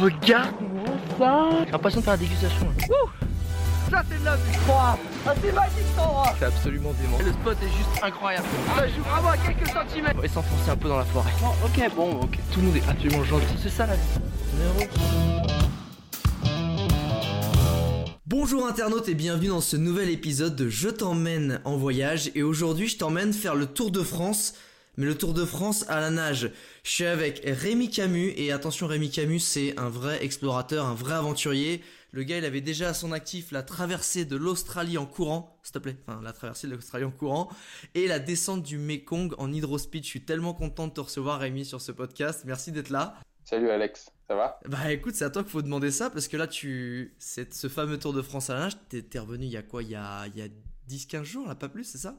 regarde-moi ça J'ai l'impression de faire la dégustation. Ça c'est de la vie Ah c'est magique cet endroit C'est absolument dément. Le spot est juste incroyable. Ça joue vraiment à quelques centimètres On va s'enfoncer un peu dans la forêt. Ok bon ok Tout le monde est absolument gentil. C'est ça la vie. Bonjour internautes et bienvenue dans ce nouvel épisode de Je t'emmène en voyage et aujourd'hui je t'emmène faire le Tour de France mais le Tour de France à la nage. Je suis avec Rémi Camus et attention Rémi Camus c'est un vrai explorateur, un vrai aventurier. Le gars il avait déjà à son actif la traversée de l'Australie en courant, s'il te plaît, enfin la traversée de l'Australie en courant et la descente du Mekong en hydrospeed. Je suis tellement content de te recevoir Rémi sur ce podcast. Merci d'être là. Salut Alex, ça va? Bah écoute, c'est à toi qu'il faut demander ça parce que là, tu, c'est ce fameux Tour de France à la nage, t'es, revenu il y a quoi? Il y a, il y a 10-15 jours, là, pas plus, c'est ça?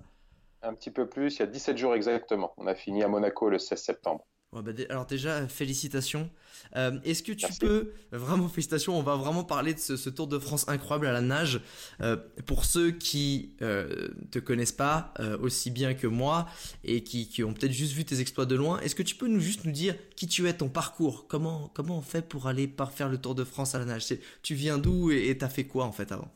Un petit peu plus, il y a 17 jours exactement. On a fini à Monaco le 16 septembre. Ouais, bah, alors déjà, félicitations. Euh, est-ce que tu Merci. peux, vraiment félicitations, on va vraiment parler de ce, ce Tour de France incroyable à la nage. Euh, pour ceux qui euh, te connaissent pas euh, aussi bien que moi et qui, qui ont peut-être juste vu tes exploits de loin, est-ce que tu peux nous juste nous dire qui tu es, ton parcours? Comment, comment on fait pour aller par faire le Tour de France à la nage? Tu viens d'où et et t'as fait quoi en fait avant?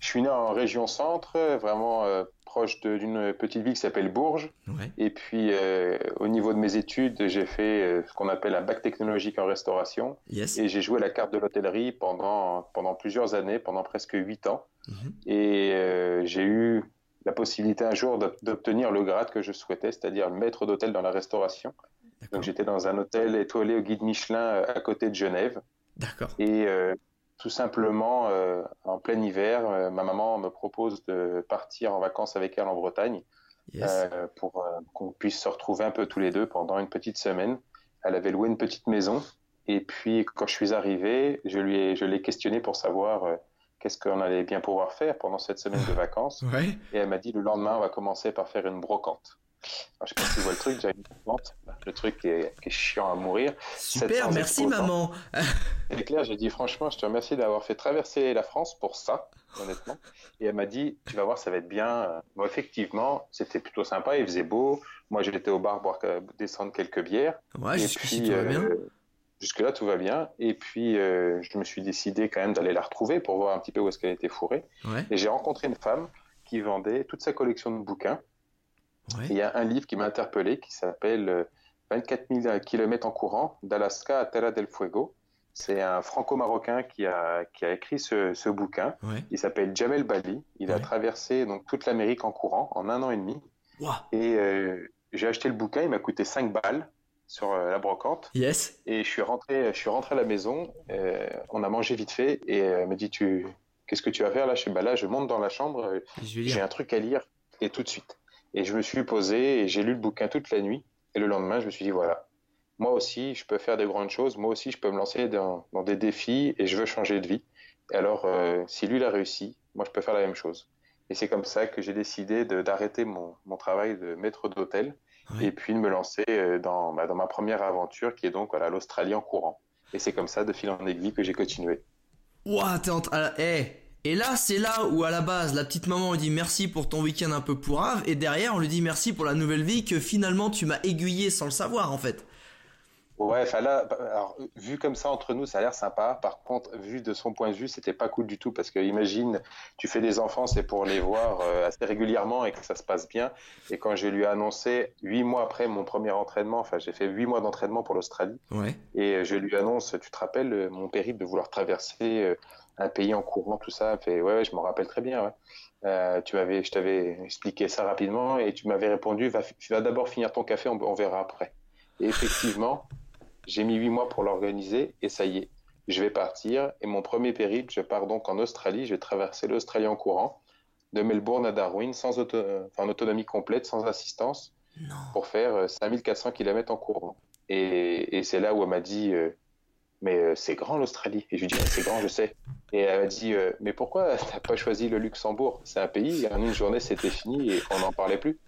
Je suis né en région centre, vraiment euh, proche d'une petite ville qui s'appelle Bourges. Ouais. Et puis euh, au niveau de mes études, j'ai fait euh, ce qu'on appelle un bac technologique en restauration. Yes. Et j'ai joué la carte de l'hôtellerie pendant, pendant plusieurs années, pendant presque 8 ans. Mhm. Et j'ai eu la possibilité un jour d'ob- d'obtenir le grade que je souhaitais, c'est-à-dire maître d'hôtel dans la restauration. Donc j'étais dans un hôtel étoilé au guide Michelin à côté de Genève. D'accord. Et euh, tout simplement, euh, en plein hiver, euh, ma maman me propose de partir en vacances avec elle en Bretagne Yes. euh, pour euh, qu'on puisse se retrouver un peu tous les deux pendant une petite semaine. Elle avait loué une petite maison. Et puis, quand je suis arrivé, je lui ai, je l'ai questionné pour savoir euh, qu'est-ce qu'on allait bien pouvoir faire pendant cette semaine de vacances. Ouais. Et elle m'a dit, le lendemain, on va commencer par faire une brocante. Alors, je sais pas si tu vois le truc, j'ai une brocante, le truc qui est, qui est chiant à mourir. Super, 700 merci maman. Et Claire, j'ai dit franchement, je te remercie d'avoir fait traverser la France pour ça, honnêtement. Et elle m'a dit, tu vas voir, ça va être bien. Bon, effectivement, c'était plutôt sympa, il faisait beau. Moi, j'étais au bar boire, euh, descendre quelques bières. Ouais, jusqu'ici tout va bien. euh, Jusque-là, tout va bien. Et puis, euh, je me suis décidé quand même d'aller la retrouver pour voir un petit peu où est-ce qu'elle était fourrée. Ouais, Et j'ai rencontré une femme qui vendait toute sa collection de bouquins. Il y a un livre qui m'a interpellé qui s'appelle euh, 24 000 km en courant d'Alaska à Terra del Fuego. C'est un franco-marocain qui a, qui a écrit ce, ce bouquin. Ouais. Il s'appelle Jamel Bali. Il a traversé donc toute l'Amérique en courant en un an et demi. Et euh, j'ai acheté le bouquin. Il m'a coûté 5 balles sur euh, la brocante. Yes. Et je suis rentré, je suis rentré à la maison. euh, on a mangé vite fait. Et elle m'a dit tu, qu'est-ce que tu vas faire là? Je suis bah là, je monte dans la chambre. j'ai un truc à lire et tout de suite. Et je me suis posé et j'ai lu le bouquin toute la nuit. Et le lendemain, je me suis dit voilà, moi aussi, je peux faire des grandes choses. Moi aussi, je peux me lancer dans, dans des défis et je veux changer de vie. Et alors, euh, si lui l'a réussi, moi, je peux faire la même chose. Et c'est comme ça que j'ai décidé d'arrêter mon, mon travail de maître d'hôtel et puis de me lancer euh, dans, bah, dans ma première aventure qui est donc voilà, l'Australie en courant. Et c'est comme ça, de fil en aiguille, que j'ai continué. Ouah, t'es en train. ah, eh. Et là, c'est là où à la base, la petite maman lui dit merci pour ton week-end un peu pourrave, et derrière, on lui dit merci pour la nouvelle vie que finalement tu m'as aiguillé sans le savoir en fait. Ouais, enfin là, bah, alors, vu comme ça entre nous, ça a l'air sympa. Par contre, vu de son point de vue, c'était pas cool du tout parce que imagine, tu fais des enfants, c'est pour les voir euh, assez régulièrement et que ça se passe bien. Et quand je lui ai annoncé huit mois après mon premier entraînement, enfin j'ai fait huit mois d'entraînement pour l'Australie Ouais. et je lui annonce, tu te rappelles euh, mon périple de vouloir traverser euh, un pays en courant, tout ça. Fait ouais, ouais, je m'en rappelle très bien. Ouais. Euh, tu m'avais, je t'avais expliqué ça rapidement et tu m'avais répondu, va, tu vas d'abord finir ton café, on, on verra après. Et effectivement. J'ai mis huit mois pour l'organiser et ça y est, je vais partir. Et mon premier périple, je pars donc en Australie. Je vais traverser l'Australie en courant, de Melbourne à Darwin, sans auto- enfin, en autonomie complète, sans assistance, Non. pour faire euh, 5400 km en courant. Et, et c'est là où elle m'a dit, euh, mais euh, c'est grand l'Australie. Et je lui dis, c'est grand, je sais. Et elle m'a dit, euh, mais pourquoi t'as pas choisi le Luxembourg? C'est un pays, en une journée c'était fini et on n'en parlait plus.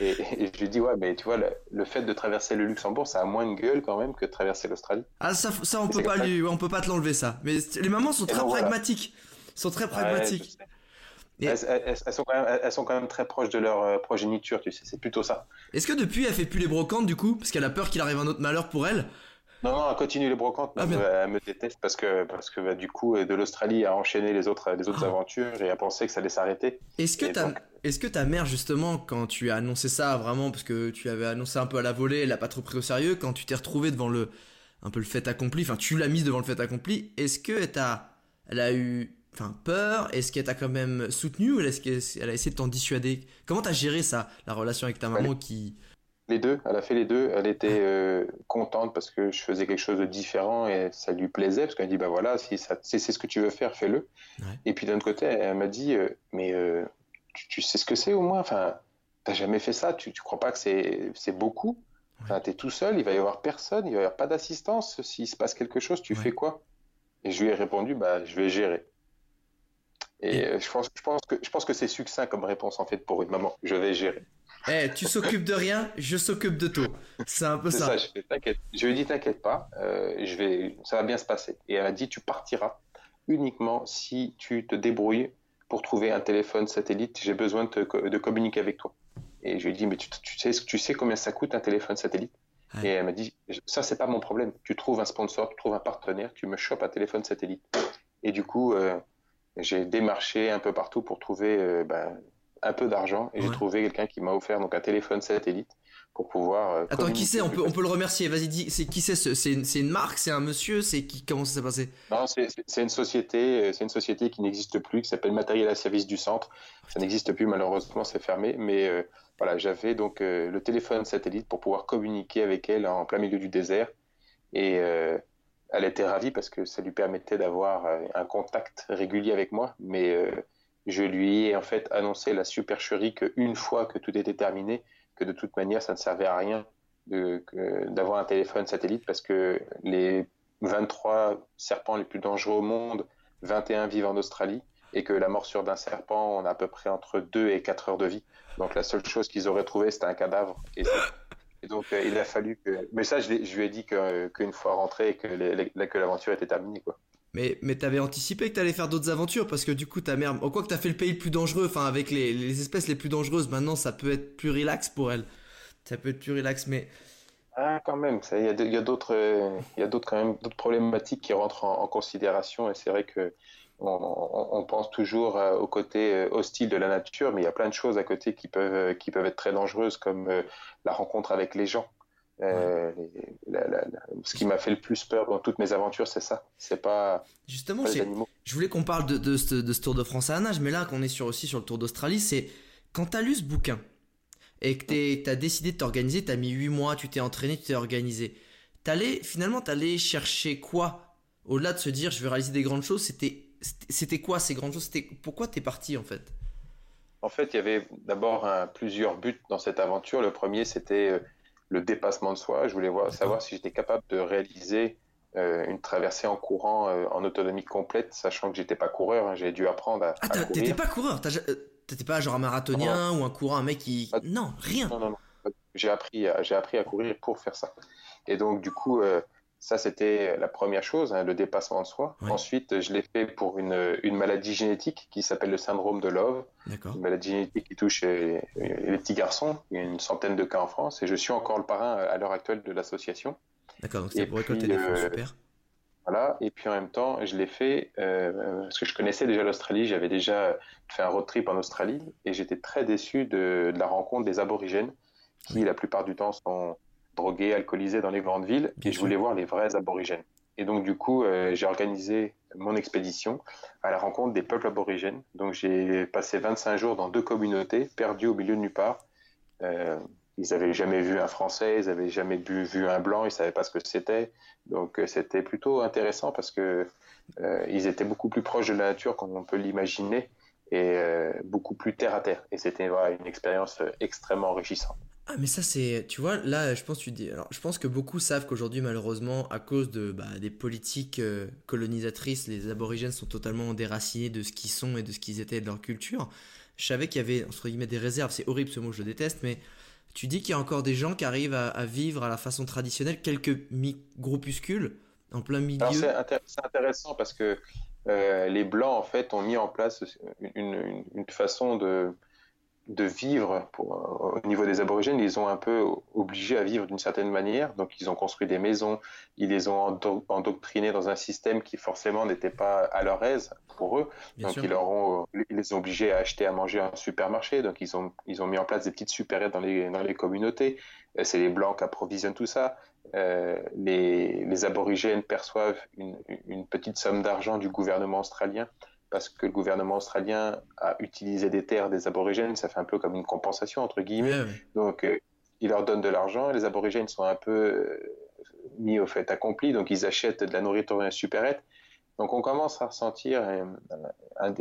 Et, et je lui dis, ouais, mais tu vois, le, le fait de traverser le Luxembourg, ça a moins de gueule quand même que de traverser l'Australie. Ah, ça, ça on Et peut pas lui, on peut pas te l'enlever ça. Mais les mamans sont Et très donc, voilà. pragmatiques. Sont très pragmatiques. Et- Elles, elles- elles sont quand même, elles sont quand même très proches de leur euh, progéniture, tu sais, c'est plutôt ça. Est-ce que depuis elle fait plus les brocantes du coup? Parce qu'elle a peur qu'il arrive un autre malheur pour elle? Non, non, continue les brocantes. Ah, elle, me- elle me déteste parce que, parce que bah, du coup, de l'Australie à enchaîner les autres, les autres Ah. aventures et à penser que ça allait s'arrêter. Est-ce que, Et ta, donc- est-ce que ta mère, justement, quand tu as annoncé ça, vraiment, parce que tu avais annoncé un peu à la volée, elle l'a pas trop pris au sérieux, quand tu t'es retrouvé devant le, un peu le fait accompli, enfin, tu l'as mise devant le fait accompli, est-ce que elle t'a- elle a eu, enfin, peur? Est-ce qu'elle t'a quand même soutenu ou est-ce qu'elle a essayé de t'en dissuader? Comment t'as géré ça, la relation avec ta maman qui. Les deux, elle a fait les deux. Elle était euh, contente parce que je faisais quelque chose de différent et ça lui plaisait parce qu'elle dit bah voilà si c'est ce que tu veux faire, fais-le. Ouais. Et puis d'un autre côté, elle m'a dit euh, mais euh, tu, tu sais ce que c'est au moins. Enfin, t'as jamais fait ça. Tu, tu crois pas que c'est beaucoup. Enfin, t'es tout seul. Il va y avoir personne. Il va y avoir pas d'assistance. S'il se passe quelque chose, tu Ouais. fais quoi? Et je lui ai répondu bah je vais gérer. Et Et- euh, je pense, je pense que je pense que c'est succinct comme réponse en fait pour une maman. Je vais gérer. Eh, tu s'occupes de rien, je s'occupe de tout. C'est un peu ça. ça, je, fais, je lui ai dit t'inquiète pas, euh, je vais, ça va bien se passer. Et elle a dit tu partiras uniquement si tu te débrouilles pour trouver un téléphone satellite. J'ai besoin de, te co- de communiquer avec toi. Et je lui ai dit mais tu, tu sais, tu sais combien ça coûte un téléphone satellite? Ouais. Et elle m'a dit ça c'est pas mon problème. Tu trouves un sponsor, tu trouves un partenaire, tu me chopes un téléphone satellite. Et du coup euh, j'ai démarché un peu partout pour trouver euh, ben, un peu d'argent et j'ai trouvé quelqu'un qui m'a offert donc un téléphone satellite pour pouvoir. euh, Attends, qui c'est? On peut, on peut le remercier. Vas-y, dis, c'est qui c'est ce- C'est une, marque C'est un monsieur C'est qui Comment ça s'est passé? Non, c'est une société, euh, c'est une société qui n'existe plus, qui s'appelle Matériel à service du centre. Ça n'existe plus malheureusement, c'est fermé. Mais euh, voilà, j'avais donc euh, le téléphone satellite pour pouvoir communiquer avec elle en plein milieu du désert. Et euh, elle était ravie parce que ça lui permettait d'avoir un contact régulier avec moi. Mais je lui ai en fait annoncé la supercherie qu'une fois que tout était terminé, que de toute manière ça ne servait à rien d'avoir un téléphone satellite parce que les 23 serpents les plus dangereux au monde, 21 vivent en Australie, et que la morsure d'un serpent, on a à peu près entre 2 et 4 heures de vie. Donc la seule chose qu'ils auraient trouvé, c'était un cadavre. Et, donc euh, il a fallu que... Mais ça, je, lui ai dit que- qu'une fois rentré, que l'aventure était terminée. Quoi. Mais, mais t'avais anticipé que t'allais faire d'autres aventures parce que du coup ta mère, oh, quoi que t'as fait le pays le plus dangereux, enfin avec les, les espèces les plus dangereuses, maintenant ça peut être plus relax pour elle. Ça peut être plus relax, mais Ah, quand même, il y a, d'autres, il y a d'autres quand d'autres problématiques qui rentrent en, en considération et c'est vrai que on, pense toujours euh, au côté euh, hostile de la nature, mais il y a plein de choses à côté qui peuvent euh, qui peuvent être très dangereuses comme la rencontre avec les gens. Euh, les- la- la- la- ce qui m'a fait le plus peur dans toutes mes aventures, c'est ça. C'est pas, justement, pas les j'ai- animaux. je voulais qu'on parle de, de, ce, de ce Tour de France à la nage, mais là qu'on est sur, aussi sur le Tour d'Australie, c'est quand t'as lu ce bouquin et que t'as décidé de t'organiser, t'as mis 8 mois, tu t'es entraîné, tu t'es organisé. T'allais, finalement, t'allais chercher quoi? Au-delà de se dire je vais réaliser des grandes choses, c'était c'était- quoi ces grandes choses? C'était Pourquoi t'es parti en fait? En fait, il y avait d'abord un- plusieurs buts dans cette aventure. Le premier, c'était euh, le dépassement de soi. Je voulais voir, savoir si j'étais capable de réaliser euh, une traversée en courant euh, en autonomie complète, sachant que j'étais pas coureur. hein. J'ai dû apprendre à, Ah, t'étais pas coureur euh, T'étais pas genre un marathonien ou un courant, un mec qui. Pas- Non, rien Non, non, non. J'ai appris, à- appris à courir pour faire ça. Et donc, du coup, euh, ça, c'était la première chose, hein, le dépassement de soi. Ouais. Ensuite, je l'ai fait pour une, une maladie génétique qui s'appelle le syndrome de Love. Une maladie génétique qui touche euh, les petits garçons. Il y a une centaine de cas en France et je suis encore le parrain euh, à l'heure actuelle de l'association. D'accord, donc Et pour récolter des fonds, euh, super. Voilà. Et puis en même temps, je l'ai fait euh, parce que je connaissais déjà l'Australie. J'avais déjà fait un road trip en Australie et j'étais très déçu de, de la rencontre des aborigènes qui, la plupart du temps, sont drogués, alcoolisés dans les grandes villes. Bien et je voulais voir les vrais aborigènes. Et donc, du coup, euh, j'ai organisé mon expédition à la rencontre des peuples aborigènes. Donc, j'ai passé 25 jours dans deux communautés, perdues au milieu de nulle part. Euh, ils n'avaient jamais vu un Français, ils n'avaient jamais vu, vu un Blanc, ils ne savaient pas ce que c'était. Donc, euh, c'était plutôt intéressant parce que euh, ils étaient beaucoup plus proches de la nature comme on peut l'imaginer et beaucoup plus terre à terre. Et c'était voilà, une expérience extrêmement enrichissante. Ah mais ça c'est tu vois là je pense tu dis alors je pense que beaucoup savent qu'aujourd'hui malheureusement à cause de bah, des politiques euh, colonisatrices les aborigènes sont totalement déracinés de ce qu'ils sont et de ce qu'ils étaient et de leur culture. Je savais qu'il y avait entre guillemets des réserves, c'est horrible ce mot, je le déteste mais tu dis qu'il y a encore des gens qui arrivent à, vivre à la façon traditionnelle quelques groupuscules en plein milieu. C'est intér- c'est intéressant parce que euh, les Blancs en fait ont mis en place une- une façon de de vivre pour, au niveau des aborigènes, ils ont un peu obligé à vivre d'une certaine manière. Donc, ils ont construit des maisons, ils les ont endoctrinés dans un système qui forcément n'était pas à leur aise pour eux. donc, ils, leur ont, ils les ont obligés à acheter à manger à un supermarché. Donc, ils ont, ils ont mis en place des petites supérettes dans les, dans les communautés. Euh, c'est les Blancs qui approvisionnent tout ça. Euh, les, les, aborigènes perçoivent une, une petite somme d'argent du gouvernement australien parce que le gouvernement australien a utilisé des terres des aborigènes, ça fait un peu comme une compensation entre guillemets. Donc euh, il leur donne de l'argent, les aborigènes sont un peu euh, mis au fait accompli, donc ils achètent de la nourriture et supérette. Donc on commence à ressentir un,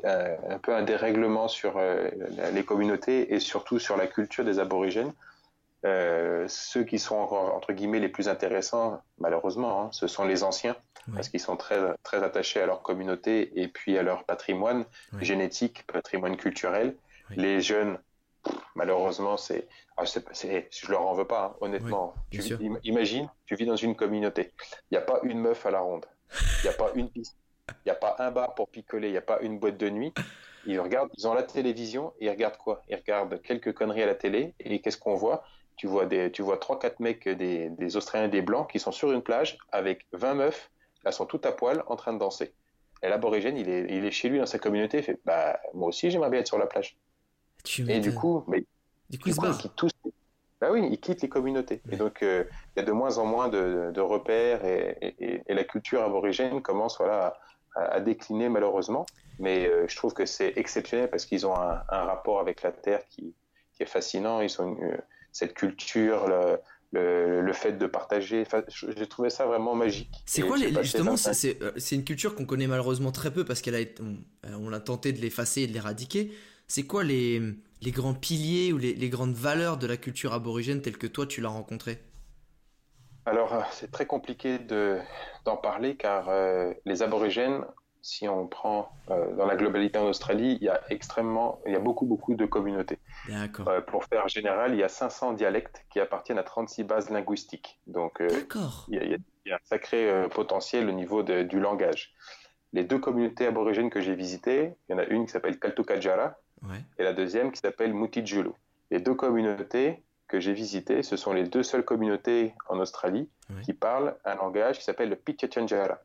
peu un dérèglement sur euh, les communautés et surtout sur la culture des aborigènes. Ceux qui sont entre guillemets les plus intéressants, malheureusement, hein, ce sont les anciens parce qu'ils sont très, très attachés à leur communauté et puis à leur patrimoine génétique, patrimoine culturel. Les jeunes, malheureusement, c'est, ah, je leur en veux pas, hein, honnêtement. tu, imagine, tu vis dans une communauté, il n'y a pas une meuf à la ronde, il n'y a pas une piste, il n'y a pas un bar pour picoler, il n'y a pas une boîte de nuit. Ils regardent, ils ont la télévision et ils regardent quoi? Ils regardent quelques conneries à la télé et qu'est-ce qu'on voit? Tu vois des, tu vois trois quatre mecs des, des Australiens des blancs qui sont sur une plage avec 20 meufs elles sont toutes à poil en train de danser. Et l'aborigène, il est, il est chez lui dans sa communauté, il fait bah moi aussi j'aimerais bien être sur la plage. et du coup, mais du coup, il, quitte tous. Bah oui, il quitte les communautés. Et donc euh, il y a de moins en moins de, repères et, et, la culture aborigène commence voilà à, décliner malheureusement. Mais euh, je trouve que c'est exceptionnel parce qu'ils ont un, rapport avec la terre qui, qui est fascinant. Ils ont euh, cette culture. Le, le, fait de partager. j'ai trouvé ça vraiment magique. C'est quoi les, justement euh, C'est une culture qu'on connaît malheureusement très peu parce qu'elle a on, a tenté de l'effacer et de l'éradiquer. C'est quoi les, les grands piliers ou les, les, grandes valeurs de la culture aborigène telle que toi tu l'as rencontrée? Alors euh, c'est très compliqué de d'en parler car euh, les aborigènes si on prend euh, dans la globalité en Australie, il y a extrêmement, il y a beaucoup, beaucoup de communautés. Euh, pour faire général, il y a 500 dialectes qui appartiennent à 36 bases linguistiques. Donc, euh, il, y a, un sacré potentiel au niveau du langage. Les deux communautés aborigènes que j'ai visitées, il y en a une qui s'appelle Kaltukajara et la deuxième qui s'appelle Mutijulu. Les deux communautés que j'ai visitées, ce sont les deux seules communautés en Australie qui parlent un langage qui s'appelle le Pitjatjanjara.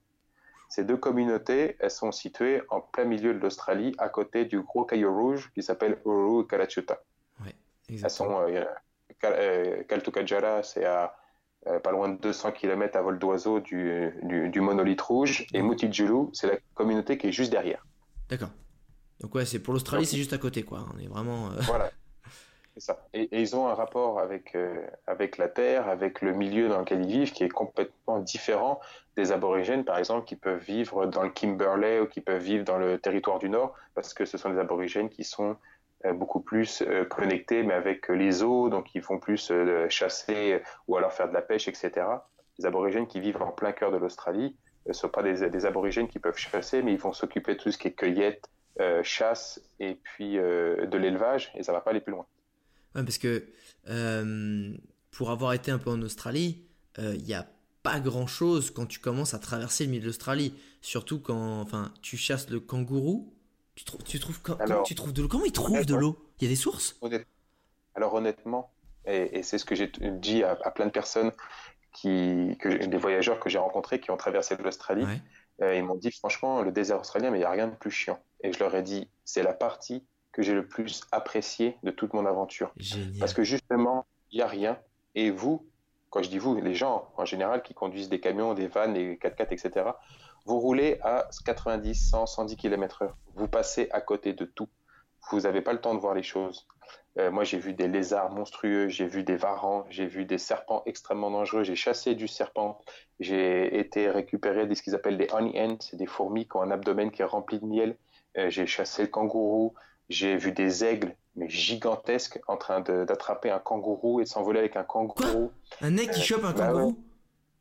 Ces deux communautés, elles sont situées en plein milieu de l'Australie, à côté du gros caillou rouge qui s'appelle Uru Kalachuta. Ouais, elles sont, euh, euh, Kaltukajara, c'est à euh, pas loin de 200 km à vol d'oiseau du, du, monolithe rouge, et Mutijulu, c'est la communauté qui est juste derrière. D'accord. Donc ouais, c'est pour l'Australie, c'est juste à côté, quoi. On est vraiment. Voilà. Et, ils ont un rapport avec, euh, avec la terre, avec le milieu dans lequel ils vivent, qui est complètement différent des aborigènes, par exemple, qui peuvent vivre dans le Kimberley ou qui peuvent vivre dans le territoire du Nord, parce que ce sont des aborigènes qui sont euh, beaucoup plus euh, connectés, mais avec les eaux, donc ils font plus chasser ou alors faire de la pêche, etc. Les aborigènes qui vivent en plein cœur de l'Australie ne sont pas des, aborigènes qui peuvent chasser, mais ils vont s'occuper de tout ce qui est cueillette, chasse et puis de l'élevage, et ça va pas aller plus loin. Ouais, parce que euh, pour avoir été un peu en Australie, il euh, n'y a pas grand chose quand tu commences à traverser le milieu de l'Australie. Surtout quand enfin, tu chasses le kangourou. Tu, trouves, tu trouves, comment tu trouves de l'eau? Comment ils trouvent de l'eau? Il y a des sources? Alors honnêtement, et, c'est ce que j'ai dit à, plein de personnes, qui, que, des voyageurs que j'ai rencontrés qui ont traversé l'Australie, euh, ils m'ont dit franchement, le désert australien, mais il n'y a rien de plus chiant. Et je leur ai dit, c'est la partie que j'ai le plus apprécié de toute mon aventure. Parce que justement, il n'y a rien. Et vous, quand je dis vous, les gens en général qui conduisent des camions, des vannes, des 4x4, etc., vous roulez à 90, 100, 110 km/h. Vous passez à côté de tout. Vous n'avez pas le temps de voir les choses. Euh, moi, j'ai vu des lézards monstrueux, j'ai vu des varans, j'ai vu des serpents extrêmement dangereux, j'ai chassé du serpent, j'ai été récupéré de ce qu'ils appellent des honey ants, c'est des fourmis qui ont un abdomen qui est rempli de miel. Euh, j'ai chassé le kangourou, j'ai vu des aigles, mais gigantesques, en train d'attraper un kangourou et de s'envoler avec un kangourou. un aigle qui chope un bah kangourou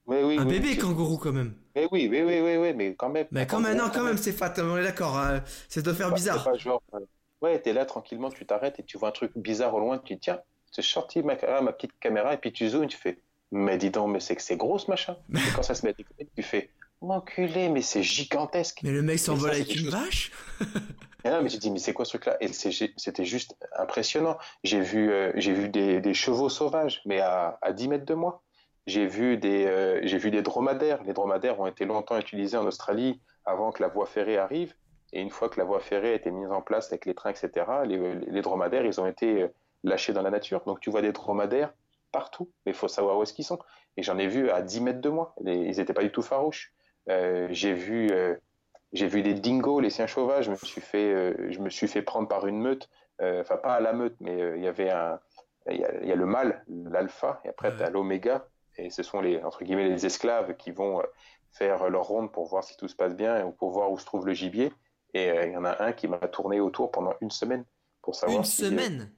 mais oui, Un bébé kangourou quand même. Mais oui, oui, oui, oui, mais quand même. Mais quand même, non, quand même, c'est fat, on est d'accord. Hein. ça doit faire bizarre. Pas genre, euh, ouais, t'es là tranquillement, tu t'arrêtes et tu vois un truc bizarre au loin, tu dis tiens, c'est sorti ma, ma petite caméra et puis tu zoomes, tu fais mais dis donc, mais c'est que c'est gros ce machin. et quand ça se met à déconner, tu fais enculé, mais c'est gigantesque. Mais le mec s'envole avec une vache Et non, mais j'ai dit, mais c'est quoi ce truc-là? Et c'était juste impressionnant. J'ai vu, euh, j'ai vu des, des chevaux sauvages, mais à, à 10 mètres de moi. J'ai vu des, euh, j'ai vu des dromadaires. Les dromadaires ont été longtemps utilisés en Australie avant que la voie ferrée arrive. Et une fois que la voie ferrée a été mise en place avec les trains, etc., les, les dromadaires, ils ont été euh, lâchés dans la nature. Donc tu vois des dromadaires partout, mais il faut savoir où est-ce qu'ils sont. Et j'en ai vu à 10 mètres de moi. Ils n'étaient pas du tout farouches. Euh, j'ai vu, euh, j'ai vu des dingos, les chiens sauvages. Je me suis fait, euh, je me suis fait prendre par une meute. Euh, Enfin, pas à la meute, mais euh, il y avait un, il y a, il y a le mâle, l'alpha, et après Ouais. tu as l'oméga. Et ce sont les, entre guillemets, les esclaves qui vont faire leur ronde pour voir si tout se passe bien ou pour voir où se trouve le gibier. Et il y en a un qui m'a tourné autour pendant une semaine pour savoir Une si, semaine?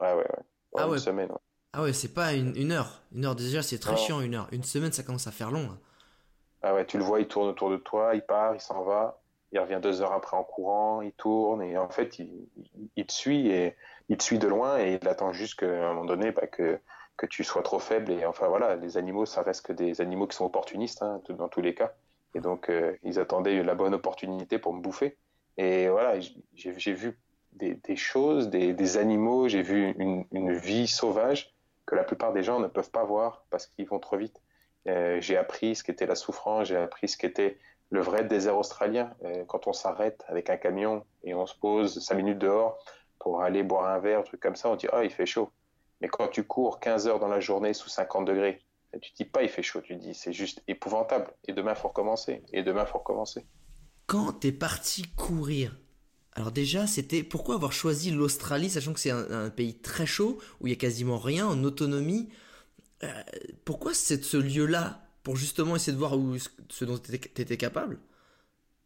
Ouais, ouais, ouais. Ah une ouais. semaine. ouais. Ah ouais, c'est pas une, une heure. Une heure déjà, c'est très Non. chiant, une heure. Une semaine, ça commence à faire long. hein. Ah ouais, tu le vois, il tourne autour de toi, il part, il s'en va, il revient deux heures après en courant, il tourne, et en fait, il, te suit, et il te suit de loin, et il attend juste qu'à un moment donné, bah, que, que tu sois trop faible, et enfin voilà, les animaux, ça reste que des animaux qui sont opportunistes, hein, dans tous les cas, et donc euh, ils attendaient la bonne opportunité pour me bouffer, et voilà, j'ai vu des, des choses, des, des animaux, j'ai vu une, une vie sauvage que la plupart des gens ne peuvent pas voir parce qu'ils vont trop vite. Euh, j'ai appris ce qu'était la souffrance, j'ai appris ce qu'était le vrai désert australien. Euh, quand on s'arrête avec un camion et on se pose cinq minutes dehors pour aller boire un verre, un truc comme ça, on dit ah il fait chaud. Mais quand tu cours 15 heures dans la journée sous 50 degrés, tu dis pas il fait chaud, tu dis c'est juste épouvantable. Et demain faut recommencer. Et demain faut recommencer. Quand t'es parti courir, alors déjà, c'était pourquoi avoir choisi l'Australie, sachant que c'est un, un pays très chaud où il y a quasiment rien en autonomie. Euh, pourquoi c'est ce lieu-là pour justement essayer de voir où, ce dont t'étais t'étais capable?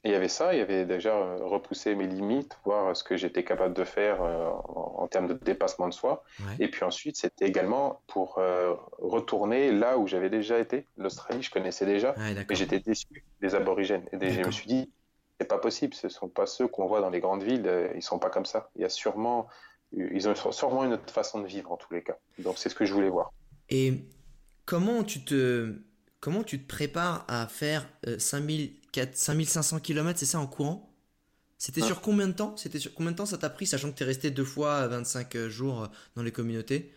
Et il y avait ça, il y avait déjà euh, repoussé mes limites, voir ce que j'étais capable de faire euh, en, termes de dépassement de soi. Ouais. Et puis ensuite, c'était également pour euh, retourner là où j'avais déjà été. L'Australie, je connaissais déjà, Ouais, mais j'étais déçu des aborigènes. Et je me suis dit, c'est pas possible, ce sont pas ceux qu'on voit dans les grandes villes, euh, ils sont pas comme ça. Il y a sûrement, ils ont sûrement une autre façon de vivre en tous les cas. Donc c'est ce que je voulais voir. Et comment tu te comment tu te prépares à faire euh, 5000 4 5500 km, c'est ça en courant? C'était Ouais. sur combien de temps? C'était sur combien de temps ça t'a pris, sachant que t'es resté deux fois 25 jours euh, dans les communautés?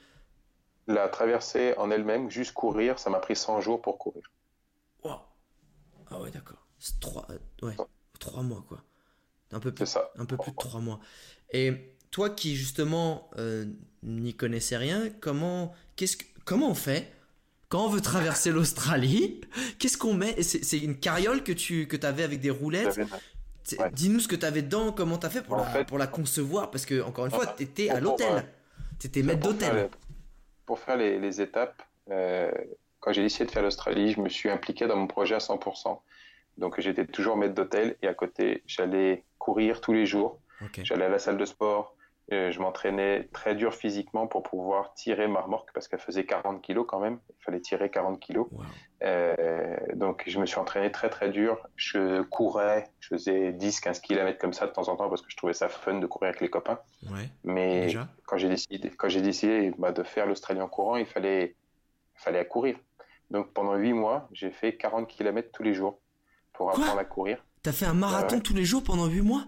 La traversée en elle-même, juste courir, ça m'a pris 100 jours pour courir. Wow. Ah ouais, d'accord. C'est trois, euh, ouais, trois mois quoi. Un peu plus, ça. un peu plus de trois mois. Et toi qui justement euh, n'y connaissais rien, comment, qu'est-ce que, comment on fait quand on veut traverser l'Australie? Qu'est-ce qu'on met? C'est une carriole que tu que avais avec des roulettes. Ouais. Dis-nous ce que tu avais dedans, comment t'as fait pour, En la, fait- pour la concevoir, parce que encore une fois, t'étais pour- à l'hôtel. euh, T'étais maître d'hôtel. Pour faire les, les étapes, euh, quand j'ai décidé de faire l'Australie, je me suis impliqué dans mon projet à 100%. Donc j'étais toujours maître d'hôtel et à côté, j'allais courir tous les jours. J'allais à la salle de sport. Euh, je m'entraînais très dur physiquement pour pouvoir tirer ma remorque parce qu'elle faisait 40 kilos quand même. Il fallait tirer 40 kilos. Wow. Euh, donc je me suis entraîné très très dur. Je courais, je faisais 10-15 km comme ça de temps en temps parce que je trouvais ça fun de courir avec les copains. Ouais. Mais Déjà? quand j'ai décidé, quand j'ai décidé bah, de faire l'Australie en courant, il fallait, il fallait courir. Donc pendant 8 mois, j'ai fait 40 km tous les jours pour Quoi? apprendre à courir. T'as fait un marathon tous les jours pendant 8 mois?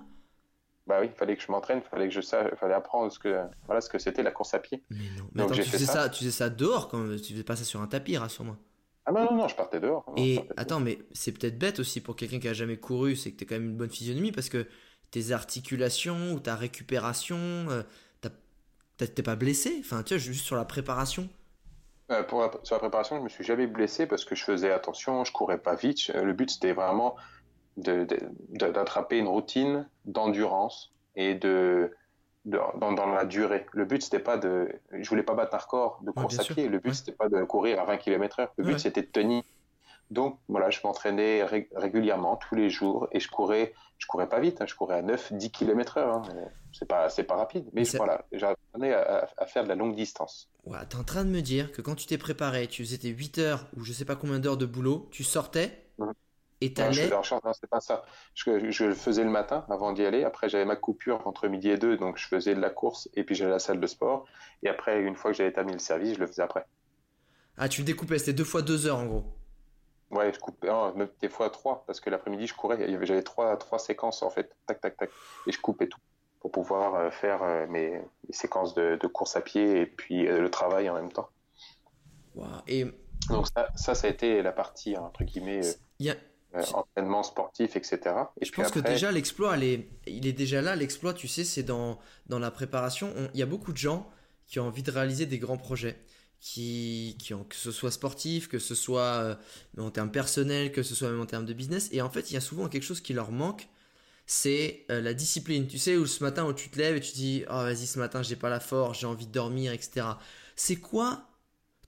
Bah oui, il fallait que je m'entraîne, il fallait que je sache, fallait apprendre ce que, voilà, ce que c'était la course à pied. Mais non. Mais Donc, attends, tu faisais ça. ça. tu faisais ça dehors quand. Tu faisais pas ça sur un tapis, rassure-moi. Ah non, non, non, je partais dehors. Non, Et partais dehors. attends, mais c'est peut-être bête aussi pour quelqu'un qui a jamais couru, c'est que t'as quand même une bonne physionomie parce que tes articulations ou ta récupération, euh, t'es pas blessé Enfin, tu vois, juste sur la préparation. Euh, pour la- sur la préparation, je me suis jamais blessé parce que je faisais attention, je courais pas vite. Euh, Le but, c'était vraiment d'attraper une routine d'endurance et de, de- dans, dans la durée. Le but, c'était pas de, je voulais pas battre un record de course à sûr. pied. Le but, Ouais. c'était pas de courir à 20 km heure. Le but, c'était de tenir. Donc, voilà, je m'entraînais ré- régulièrement, tous les jours, et je courais, je courais pas vite, hein, je courais à 9, 10 km heure. hein. Euh, C'est pas, c'est pas rapide, mais voilà, j'apprenais à, à- faire de la longue distance. Ouais, t'es en train de me dire que quand tu t'es préparé, tu faisais tes 8 heures ou je sais pas combien d'heures de boulot, tu sortais Mhm. Et Non, je faisais en chance, non, c'est pas ça. Je, je le faisais le matin avant d'y aller. Après, j'avais ma coupure entre midi et deux, donc je faisais de la course et puis j'allais à la salle de sport. Et après, une fois que j'avais terminé le service, je le faisais après. Ah, tu le découpais, c'était deux fois deux heures en gros. Ouais, je coupais, non, même des fois trois, parce que l'après-midi, je courais, j'avais trois, trois séquences en fait, tac, tac, tac, et je coupais tout pour pouvoir euh, faire euh, mes, mes séquences de, de course à pied et puis euh, le travail en même temps. Et Donc ça, ça, ça a été la partie, entre guillemets, il y a, euh, entraînement sportif, etc. Et je pense que déjà l'exploit, il est déjà là. L'exploit, tu sais, c'est dans, dans la préparation. On- Il y a beaucoup de gens qui ont envie de réaliser des grands projets, qui, qui ont, que ce soit sportif, que ce soit euh, en termes personnels, que ce soit même en termes de business. Et en fait, il y a souvent quelque chose qui leur manque, c'est euh, la discipline. Tu sais, où ce matin où tu te lèves et tu dis, oh vas-y, ce matin, j'ai pas la force, j'ai envie de dormir, etc. C'est quoi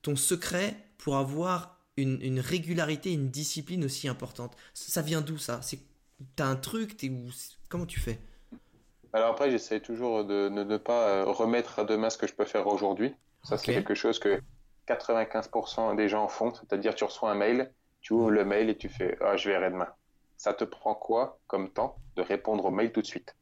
ton secret pour avoir une, une régularité, une discipline aussi importante Ça vient d'où ça? C'est T'as un truc t'es où? Comment tu fais? Alors après, j'essaie toujours de ne, pas euh, remettre à demain ce que je peux faire aujourd'hui. Ça, c'est quelque chose que 95% des gens font, c'est-à-dire tu reçois un mail, tu ouvres le mail et tu fais ah, je verrai demain. Ça te prend quoi comme temps de répondre au mail tout de suite?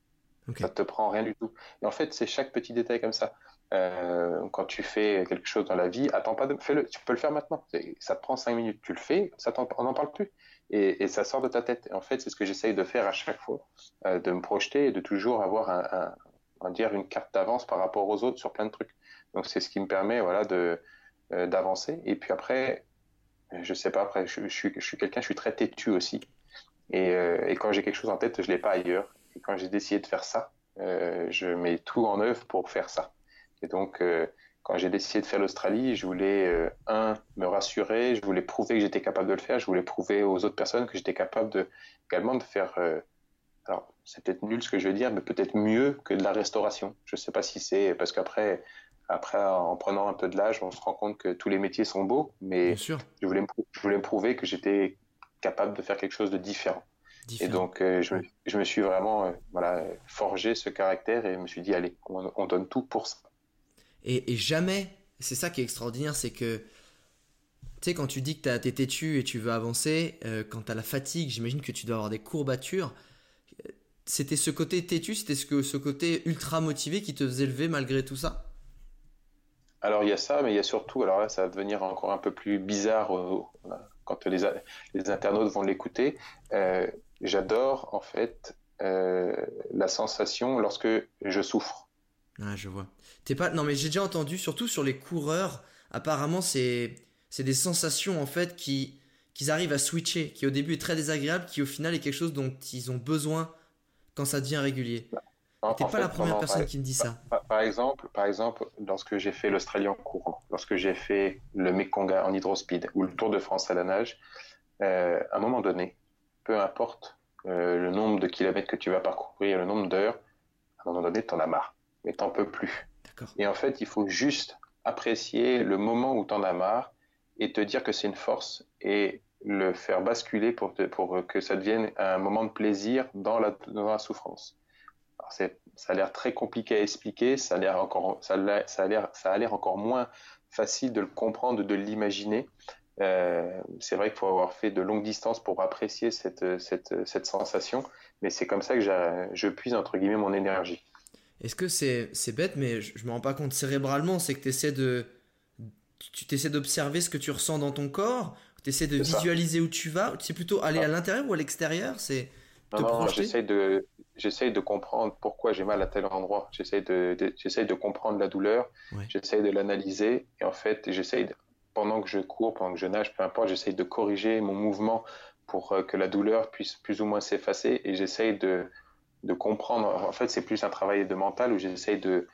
Ok. Ça te prend rien du tout. Et en fait, c'est chaque petit détail comme ça. Euh, quand tu fais quelque chose dans la vie, attends pas de, fais-le. Tu peux le faire maintenant. Ça te prend cinq minutes. Tu le fais, ça on n'en parle plus. Et, ça sort de ta tête. En fait, c'est ce que j'essaye de faire à chaque fois, euh, de me projeter et de toujours avoir un, dire une carte d'avance par rapport aux autres sur plein de trucs. Donc c'est ce qui me permet, voilà, de euh, d'avancer. Et puis après, je sais pas. Après, je, suis, quelqu'un, je suis très têtu aussi. Et, quand j'ai quelque chose en tête, je l'ai pas ailleurs. Et quand j'ai décidé de faire ça, je mets tout en œuvre pour faire ça. Et donc, euh, quand j'ai décidé de faire l'Australie, je voulais, euh, un, me rassurer, je voulais prouver que j'étais capable de le faire, je voulais prouver aux autres personnes que j'étais capable de, également de faire, euh, alors c'est peut-être nul ce que je veux dire, mais peut-être mieux que de la restauration. Je sais pas si c'est, parce qu'après, après, en prenant un peu de l'âge, on se rend compte que tous les métiers sont beaux, mais sûr. je voulais me, je voulais me prouver que j'étais capable de faire quelque chose de différent. Et donc, euh, je, me, je me suis vraiment euh, voilà, forgé ce caractère et je me suis dit, allez, on, on donne tout pour ça. Et, jamais, c'est ça qui est extraordinaire, c'est que, tu sais, quand tu dis que t'es têtu et tu veux avancer, euh, quand t'as la fatigue, j'imagine que tu dois avoir des courbatures. Euh, C'était ce côté têtu, c'était ce, ce côté ultra motivé qui te faisait lever malgré tout ça? Alors, il y a ça, mais il y a surtout, alors là, ça va devenir encore un peu plus bizarre euh, quand les, internautes vont l'écouter. Euh, J'adore, en fait, la sensation lorsque je souffre. Ah, je vois. T'es pas... Non, mais j'ai déjà entendu, surtout sur les coureurs, apparemment, c'est c'est des sensations, en fait, qui qu'ils arrivent à switcher, qui au début est très désagréable, qui au final est quelque chose dont ils ont besoin quand ça devient régulier. En- T'es pas fait, la première personne qui me dit ça. Par, par exemple, par exemple, lorsque j'ai fait l'Australie en courant, lorsque j'ai fait le Mekonga en hydrospeed ou le Tour de France à la nage, euh, à un moment donné, peu importe euh, le nombre de kilomètres que tu vas parcourir, le nombre d'heures, à un moment donné, t'en as marre, mais t'en peux plus. Et en fait, il faut juste apprécier le moment où t'en as marre et te dire que c'est une force et le faire basculer pour, te- pour que ça devienne un moment de plaisir dans la, dans la souffrance. Alors, ça a l'air très compliqué à expliquer, ça a l'air encore, ça a ça a l'air, encore moins facile de le comprendre, de l'imaginer. Euh, c'est vrai qu'il faut avoir fait de longues distances pour apprécier cette, cette, cette sensation, mais c'est comme ça que je puise entre guillemets mon énergie. Est-ce que c'est c'est bête, mais je, je me rends pas compte cérébralement, c'est que tu essaies de. Tu t'essaies d'observer ce que tu ressens dans ton corps, tu essaies de ça. visualiser où tu vas, c'est plutôt aller Ah. à l'intérieur ou à l'extérieur C'est Non, te non, projeter? j'essaie de, j'essaie de comprendre pourquoi j'ai mal à tel endroit. J'essaie de, de- j'essaie de comprendre la douleur. Ouais. J'essaie de l'analyser. Et en fait, j'essaie, de- pendant que je cours, pendant que je nage, peu importe, j'essaie de corriger mon mouvement pour euh, que la douleur puisse plus ou moins s'effacer. Et j'essaie de, de comprendre. En fait, c'est plus un travail de mental où j'essaie de,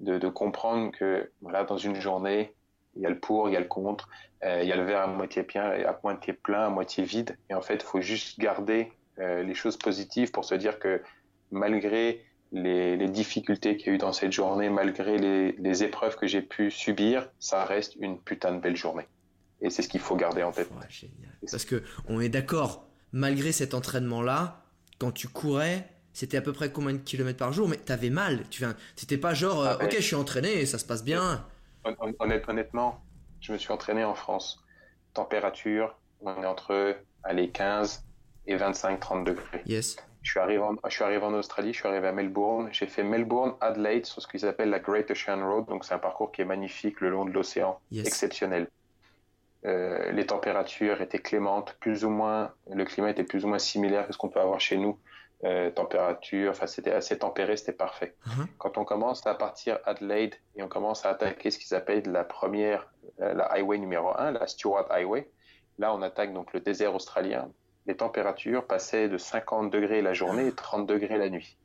de, comprendre que, voilà, dans une journée, il y a le pour, il y a le contre, euh, il y a le verre à moitié plein, à moitié plein, à moitié vide. Et en fait, il faut juste garder euh, les choses positives pour se dire que malgré les, les difficultés qu'il y a eu dans cette journée, malgré les, les épreuves que j'ai pu subir, ça reste une putain de belle journée. Et c'est ce qu'il faut garder en tête. Parce que on est d'accord, malgré cet entraînement-là, quand tu courais, c'était à peu près combien de kilomètres par jour, mais t'avais mal. Tu viens, c'était pas genre, euh, Ah ok, je suis entraîné et ça se passe bien. Hon- hon- honnête- honnêtement, je me suis entraîné en France. Température, on est entre allez, 15 et 25-30 degrés. Yes. Je suis, arrivé en, je suis arrivé en Australie, je suis arrivé à Melbourne. J'ai fait Melbourne-Adelaide sur ce qu'ils appellent la Great Ocean Road. Donc, c'est un parcours qui est magnifique le long de l'océan. Yes. Exceptionnel. euh, les températures étaient clémentes, plus ou moins, le climat était plus ou moins similaire à ce qu'on peut avoir chez nous. Euh, température, enfin c'était assez tempéré, c'était parfait. Mhm. Quand on commence à partir Adelaide et on commence à attaquer ce qu'ils appellent la première, euh, la highway numéro 1, la Stewart Highway, là on attaque donc le désert australien. Les températures passaient de 50 degrés la journée et 30 degrés la nuit.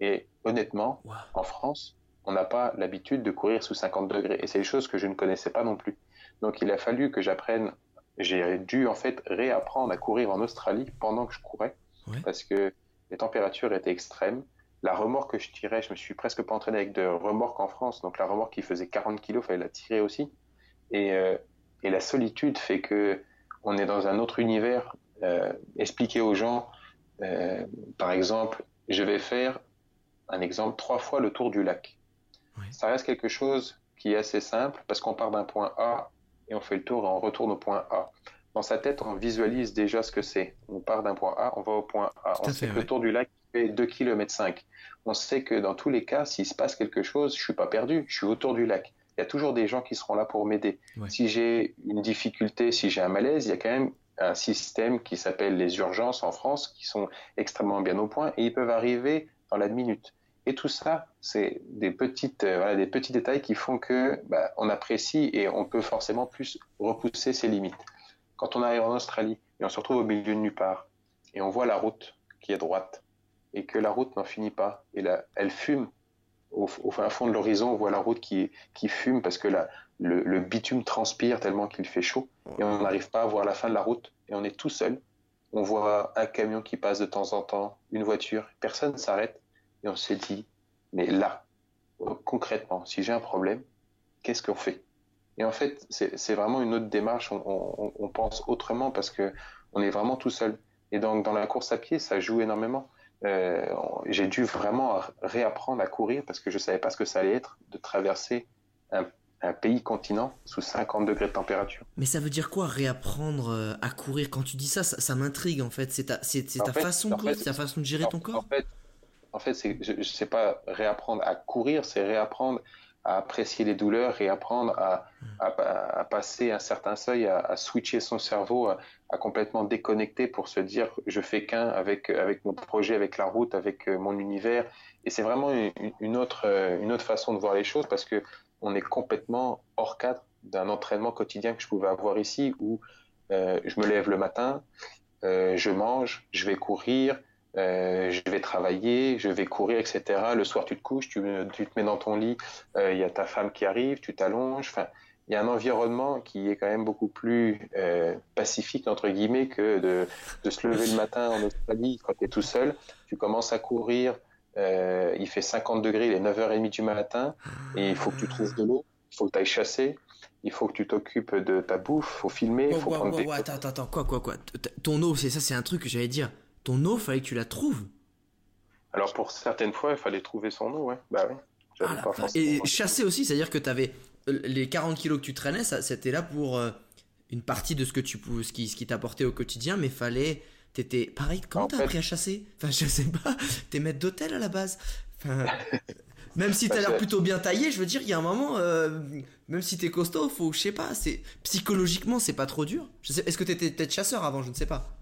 Et honnêtement, Wow. en France, on n'a pas l'habitude de courir sous 50 degrés. Et c'est des choses que je ne connaissais pas non plus. Donc il a fallu que j'apprenne, j'ai dû en fait réapprendre à courir en Australie pendant que je courais, Ouais. parce que les températures étaient extrêmes. La remorque que je tirais, je me suis presque pas entraîné avec de remorque en France, donc la remorque qui faisait 40 kilos, fallait la tirer aussi. Et, euh, et la solitude fait que on est dans un autre univers. Euh, expliquer aux gens, euh, par exemple, je vais faire un exemple trois fois le tour du lac. Oui. Ça reste quelque chose qui est assez simple parce qu'on part d'un point A et on fait le tour et on retourne au point A. Dans sa tête, on visualise déjà ce que c'est. On part d'un point A, on va au point A. Tout on sait que le tour du lac fait 2 km 5. On sait que dans tous les cas, s'il se passe quelque chose, je suis pas perdu, je suis autour du lac. Il y a toujours des gens qui seront là pour m'aider. Ouais. Si j'ai une difficulté, si j'ai un malaise, il y a quand même un système qui s'appelle les urgences en France qui sont extrêmement bien au point et ils peuvent arriver dans la minute. Et tout ça, c'est des petites, euh, voilà, des petits détails qui font que bah, on apprécie et on peut forcément plus repousser ses limites. Quand on arrive en Australie et on se retrouve au milieu de nulle part et on voit la route qui est droite et que la route n'en finit pas et là, elle fume au, fond de l'horizon, on voit la route qui, qui fume parce que la, le, bitume transpire tellement qu'il fait chaud et on n'arrive pas à voir la fin de la route et on est tout seul. On voit un camion qui passe de temps en temps, une voiture, personne ne s'arrête et on s'est dit, mais là, euh, concrètement, si j'ai un problème, qu'est-ce qu'on fait? Et en fait, c'est vraiment une autre démarche, on, on- on pense autrement parce que on est vraiment tout seul. Et donc, dans la course à pied, ça joue énormément. Euh, j'ai dû vraiment réapprendre à courir parce que je savais pas ce que ça allait être de traverser un, un pays continent sous 50 degrés de température. Mais ça veut dire quoi réapprendre euh, à courir? Quand tu dis ça, ça, ça m'intrigue en fait. C'est ta, c'est, c'est En ta fait- façon de en courir, fait- c'est ta façon de gérer ton corps? En fait, en fait c'est, je, je sais pas réapprendre à courir, c'est réapprendre à apprécier les douleurs, réapprendre à, à, passer un certain seuil, à, switcher son cerveau, à, complètement déconnecter pour se dire je fais qu'un avec mon projet, avec la route, avec euh, mon univers. Et c'est vraiment une, une autre euh, une autre façon de voir les choses parce que on est complètement hors cadre d'un entraînement quotidien que je pouvais avoir ici où euh, je me lève le matin, je mange, je vais courir, euh, je vais travailler, je vais courir, etc. Le soir, tu te couches, tu, tu te mets dans ton lit, euh, il y a ta femme qui arrive, tu t'allonges. Enfin, il y a un environnement qui est quand même beaucoup plus euh, pacifique, entre guillemets, que de, de se lever le matin en Australie quand tu es tout seul. Tu commences à courir, il fait 50 degrés, il est 9h30 du matin, et il faut que tu trouves de l'eau, il faut que tu ailles chasser, il faut que tu t'occupes de ta bouffe, il faut filmer, il Oh, faut prendre des attends, attends, quoi, quoi, quoi? Ton eau, c'est ça, c'est un truc que j'allais dire. Ton eau, fallait que tu la trouves. Alors pour certaines fois, il fallait trouver son eau, ouais. Bah oui. Ah, pas forcément- Et chasser aussi, c'est-à-dire que t'avais euh, les 40 kilos que tu traînais, ça, c'était là pour euh, une partie de ce que tu ce qui, ce qui t'apportait au quotidien, mais fallait, t'étais pareil. Comment En t'as appris à chasser? Enfin, je sais pas. T'es maître d'hôtel à la base. Enfin, même si t'as Bah, l'air c'est- plutôt bien taillé, je veux dire, il y a un moment, euh, même si t'es costaud, faut, je sais pas, c'est psychologiquement, c'est pas trop dur. Je sais, est-ce que t'étais peut-être chasseur avant? Je ne sais pas.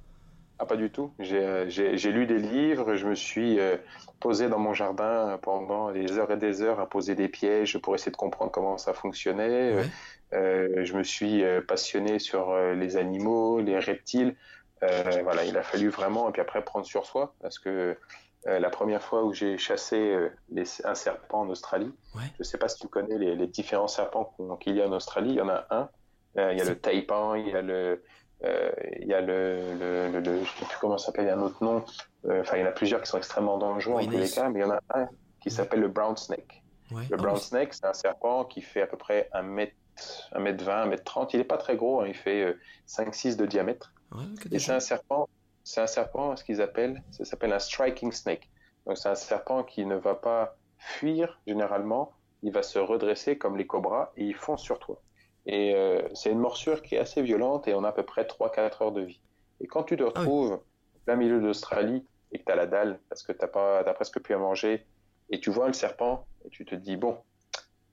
Ah, pas du tout. J'ai euh, j'ai- lu des livres, je me suis euh, posé dans mon jardin pendant des heures et des heures à poser des pièges pour essayer de comprendre comment ça fonctionnait. Ouais. Euh, je me suis euh, passionné sur euh, les animaux, les reptiles. Euh, voilà, il a fallu vraiment, et puis après prendre sur soi, parce que euh, la première fois où j'ai chassé euh, les- un serpent en Australie, Ouais. je ne sais pas si tu connais les, les différents serpents qu'il y a en Australie, il y en a un. Euh, il y a le taipan, il y a le, euh, il y a le, le, le, le- je sais plus comment ça s'appelle, il y a un autre nom. Euh, Enfin, il y en a plusieurs qui sont extrêmement dangereux en tous les cas, mais il y en a un qui s'appelle le brown snake. Ouais. Le Ah brown snake, c'est un serpent qui fait à peu près 1 mètre, 1 mètre 20, 1 mètre 30. Il n'est pas très gros, hein, il fait euh, 5-6 de diamètre. Ouais, Et c'est un serpent, c'est un serpent, ce qu'ils appellent, ça s'appelle un striking snake. Donc c'est un serpent qui ne va pas fuir généralement, il va se redresser comme les cobras et il fonce sur toi. Et euh, c'est une morsure qui est assez violente et on a à peu près 3-4 heures de vie. Et quand tu te Ah oui. retrouves au plein milieu d'Australie et que tu as la dalle parce que tu n'as presque plus à manger et tu vois le serpent et tu te dis bon,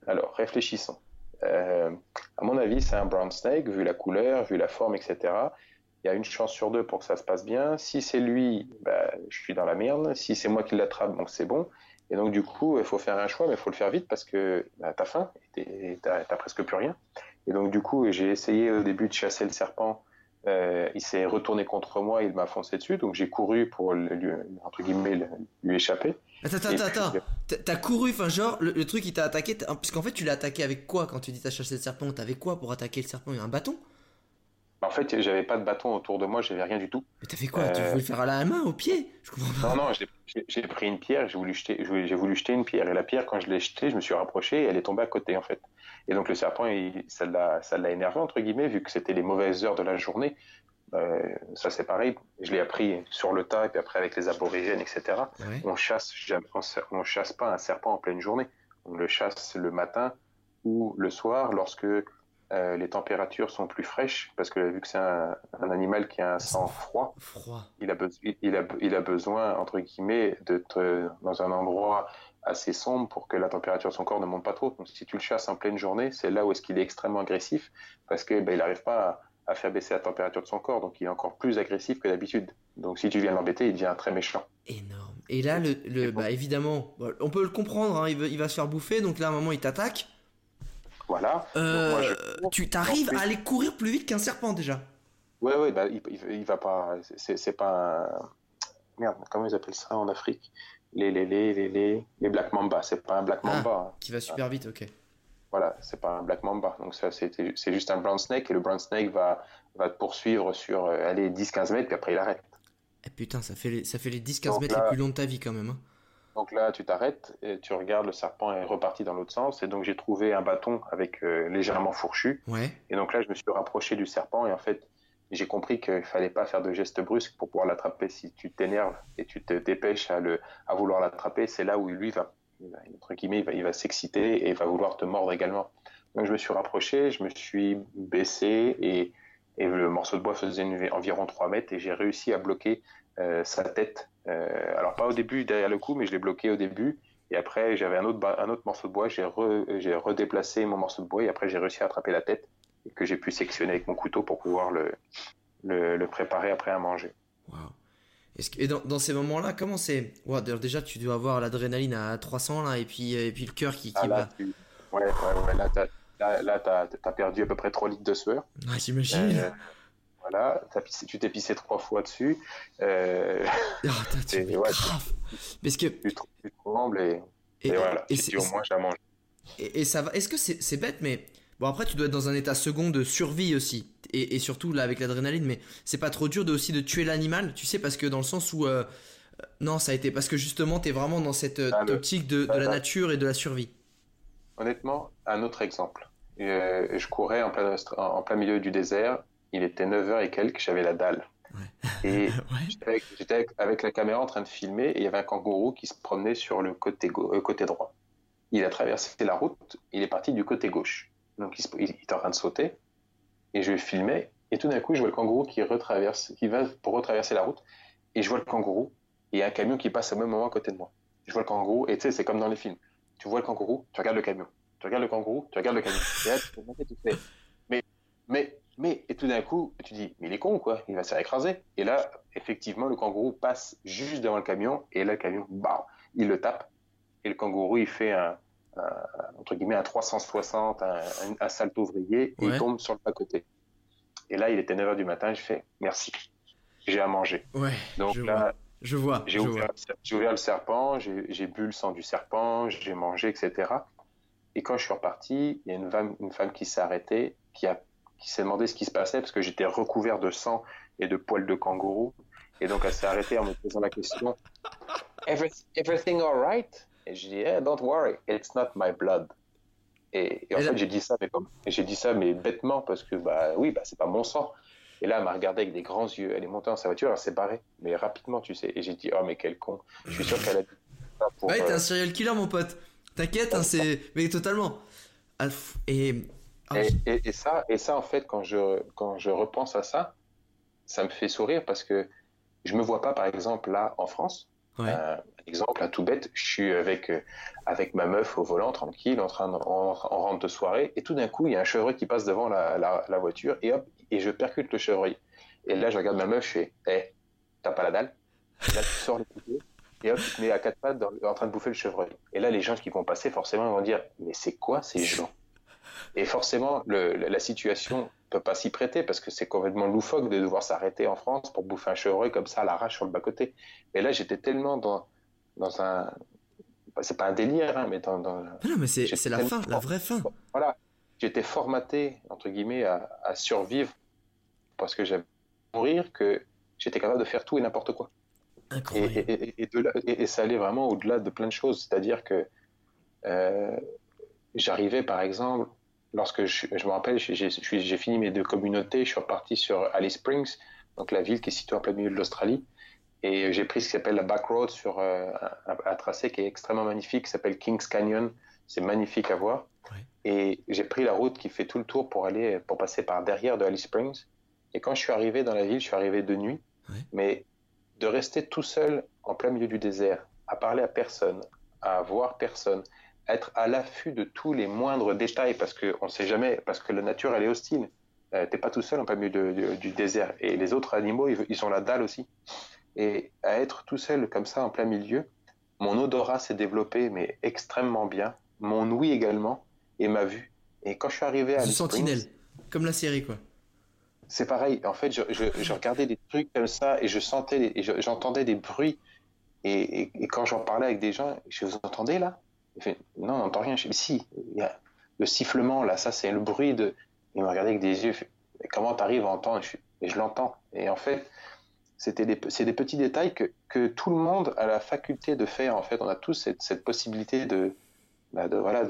alors réfléchissons. euh, à mon avis, c'est un brown snake, vu la couleur, vu la forme, etc. Il y a une chance sur deux pour que ça se passe bien. Si c'est lui, bah, je suis dans la merde. Si c'est moi qui l'attrape, donc c'est bon. Et donc, du coup, il faut faire un choix, mais il faut le faire vite parce que bah, t'as faim et t'as presque plus rien. Et donc, du coup, j'ai essayé au début de chasser le serpent. Euh, il s'est retourné contre moi, il m'a foncé dessus. Donc, j'ai couru pour lui, entre guillemets, lui échapper. Attends, attends, attends. T'as couru, enfin, genre, le, truc, il t'a attaqué. Puisqu'en fait, tu l'as attaqué avec quoi quand tu dis t'as chassé le serpent? T'avais quoi pour attaquer le serpent? Il y a un bâton? En fait, j'avais pas de bâton autour de moi, j'avais rien du tout. Mais t'as fait quoi? Tu voulais le faire à la main, au pied? Je comprends pas. Non, non, j'ai pris une pierre, j'ai voulu, jeter, j'ai voulu jeter une pierre. Et la pierre, quand je l'ai jetée, je me suis rapproché et elle est tombée à côté, en fait. Et donc le serpent, il, ça l'a énervé, entre guillemets, vu que c'était les mauvaises heures de la journée. Euh, ça, c'est pareil. Je l'ai appris sur le tas, et puis après avec les aborigènes, etc. On chasse on chasse pas un serpent en pleine journée. On le chasse le matin ou le soir lorsque euh, les températures sont plus fraîches parce que vu que c'est un, animal qui a un sang froid, Il, a il, a, il, a, besoin, entre guillemets, d'être dans un endroit assez sombre pour que la température de son corps ne monte pas trop. Donc si tu le chasses en pleine journée, c'est là où est-ce qu'il est extrêmement agressif parce qu'il ben, n'arrive pas à, faire baisser la température de son corps, donc il est encore plus agressif que d'habitude. Donc si tu viens l'embêter, il devient très méchant. Énorme. Et là, le, le bah, évidemment, on peut le comprendre, hein, il, il, va se faire bouffer, donc là à un moment il t'attaque. Voilà. Euh, tu t'arrives à aller courir plus vite qu'un serpent déjà. Ouais, ouais, bah, il, il, va pas. C'est pas un. Merde, comment ils appellent ça en Afrique? Les, les, les, les, les, Black Mamba. C'est pas un Black ah, Mamba. Hein. Qui va super vite, ok. Voilà, c'est pas un Black Mamba. Donc, ça, c'est juste un Brown Snake et le Brown Snake va, va te poursuivre sur euh, allez, 10-15 mètres, puis après il arrête. Eh, putain, ça fait les, ça fait les 10-15 mètres les plus longs de ta vie quand même. Hein. Donc là, tu t'arrêtes et tu regardes, le serpent est reparti dans l'autre sens. Et donc j'ai trouvé un bâton avec euh, légèrement fourchu. Ouais. Et donc là, je me suis rapproché du serpent et en fait, j'ai compris qu'il fallait pas faire de gestes brusques pour pouvoir l'attraper. Si tu t'énerves et tu te dépêches à, le, à vouloir l'attraper, c'est là où lui va, entre guillemets, il va, il va s'exciter et va vouloir te mordre également. Donc je me suis rapproché, je me suis baissé et, et le morceau de bois faisait environ 3 mètres et j'ai réussi à bloquer sa tête. Euh, alors pas au début derrière le cou, mais je l'ai bloqué au début. Et après, j'avais un autre, un autre morceau de bois, j'ai redéplacé mon morceau de bois et après j'ai réussi à attraper la tête et que j'ai pu sectionner avec mon couteau pour pouvoir le, le, préparer après à manger. Wow. et dans, dans, ces moments-là, comment c'est? Wow, Déjà, tu dois avoir l'adrénaline à 300 là, et puis, et puis le cœur qui, qui ah, là, Ouais, ouais, ouais, là, t'as as, perdu à peu près 3 litres de sueur. Ah, j'imagine. Euh, voilà, tu t'es pissé trois fois dessus. Euh... Oh, tu grave. Parce que... Tu, trembles et, et, voilà. Et, au moins, j'ai mangé. Et, ça va. Est-ce que c'est bête, mais bon, après, tu dois être dans un état second de survie aussi. Et, surtout là avec l'adrénaline, mais c'est pas trop dur de aussi de tuer l'animal, tu sais, parce que dans le sens où. Euh, non, ça a été parce que justement, tu es vraiment dans cette euh, ah, optique de, de la nature et de la survie. Honnêtement, un autre exemple. Euh, je courais en plein, en plein milieu du désert il était 9h et quelques, j'avais la dalle. Et j'étais avec, la caméra en train de filmer et il y avait un kangourou qui se promenait sur le côté, euh, côté droit. Il a traversé la route, il est parti du côté gauche. Donc il, il, est en train de sauter et je filmais et tout d'un coup je vois le kangourou qui retraverse, qui va pour retraverser la route et je vois le kangourou et il y a un camion qui passe au même moment à côté de moi. Je vois le kangourou et tu sais c'est comme dans les films. Tu vois le kangourou, tu regardes le camion. Tu regardes le kangourou, tu regardes le camion. Et là, tu mais, mais mais, et tout d'un coup, tu dis, mais il est con, quoi, il va se faire écraser. Et là, effectivement, le kangourou passe juste devant le camion, et là, le camion, bah, il le tape, et le kangourou, il fait un, entre guillemets, un 360, un, un, salto vrillé, et il tombe sur le bas-côté. Et là, il était 9h du matin, je fais, merci, j'ai à manger. Ouais, Donc je là, vois. Je vois. J'ai ouvert, ouvert, le serpent, j'ai bu le sang du serpent, j'ai mangé, etc. Et quand je suis reparti, il y a une femme, une femme qui s'est arrêtée, qui a qui s'est demandé ce qui se passait parce que j'étais recouvert de sang et de poils de kangourou. Et donc elle s'est arrêtée en me posant la question Everything alright Et je dis Don't worry, it's not my blood. Et, en fait, j'ai dit ça, mais comme j'ai dit ça, mais bêtement parce que bah oui, bah c'est pas mon sang. Et là, elle m'a regardé avec des grands yeux. Elle est montée dans sa voiture, elle s'est barrée, mais rapidement, tu sais. Et j'ai dit oh mais quel con. Je suis sûr qu'elle a dit ça pour. Ouais, t'es un euh, serial killer, mon pote. T'inquiète, hein, c'est mais totalement. Ah, et et, ça, et ça, en fait, quand je, quand je repense à ça, ça me fait sourire parce que je me vois pas, par exemple, là, en France, Ouais. Euh, exemple, un tout bête, je suis avec, euh, avec ma meuf au volant, tranquille, en train de, en, en rentre de soirée, et tout d'un coup, il y a un chevreuil qui passe devant la, la, la voiture, et hop, et je percute le chevreuil. Et là, je regarde ma meuf, je fais, hé, t'as pas la dalle? Et Là, tu sors le couteau, et hop, tu te mets à quatre pattes dans- en train de bouffer le chevreuil. Et là, les gens qui vont passer, forcément, ils vont dire, mais c'est quoi ces gens? Et forcément, le, la situation peut pas s'y prêter parce que c'est complètement loufoque de devoir s'arrêter en France pour bouffer un chevreuil comme ça à l'arrache sur le bas-côté. Et là, j'étais tellement dans, dans un. bah, C'est pas un délire, hein, mais dans. dans- Non, non, mais c'est la fin, la vraie fin. Voilà. J'étais formaté, entre guillemets, à, à survivre parce que j'avais mourir que j'étais capable de faire tout et n'importe quoi. Incroyable. et- et- et de là- et- et ça allait vraiment au-delà de plein de choses. C'est-à-dire que euh, j'arrivais, par exemple, lorsque je, je me rappelle, j'ai- fini mes deux communautés, je suis reparti sur Alice Springs, donc la ville qui est située en plein milieu de l'Australie. Et j'ai pris ce qui s'appelle la Back Road sur euh, un, un tracé qui est extrêmement magnifique, qui s'appelle Kings Canyon. C'est magnifique à voir. Et j'ai pris la route qui fait tout le tour pour aller, pour passer par derrière de Alice Springs. Et quand je suis arrivé dans la ville, je suis arrivé de nuit. Mais de rester tout seul en plein milieu du désert, à parler à personne, à voir personne, être à l'affût de tous les moindres détails, parce qu'on ne sait jamais, parce que la nature, elle est hostile. Euh, T'es pas tout seul en plein milieu de- de- du désert. Et les autres animaux, ils, ils ont la dalle aussi. Et à être tout seul comme ça en plein milieu, mon odorat s'est développé, mais extrêmement bien. Mon ouïe également, et ma vue. Et quand je suis arrivé à Springs, Sentinelle, comme la série, quoi. c'est pareil. En fait, je, je, je regardais des trucs comme ça et je sentais, les- et je- j'entendais des bruits. Et, et, et quand j'en parlais avec des gens, je vous entendez là? Fait, Non, on n'entend rien. Je si, le sifflement là, ça c'est le bruit de. Il me regardait avec des yeux. comment t'arrives à entendre? Je, Et je l'entends. Et en fait, c'était des, c'est des petits détails que, que tout le monde a la faculté de faire. En fait, on a tous cette, possibilité de, bah, voilà,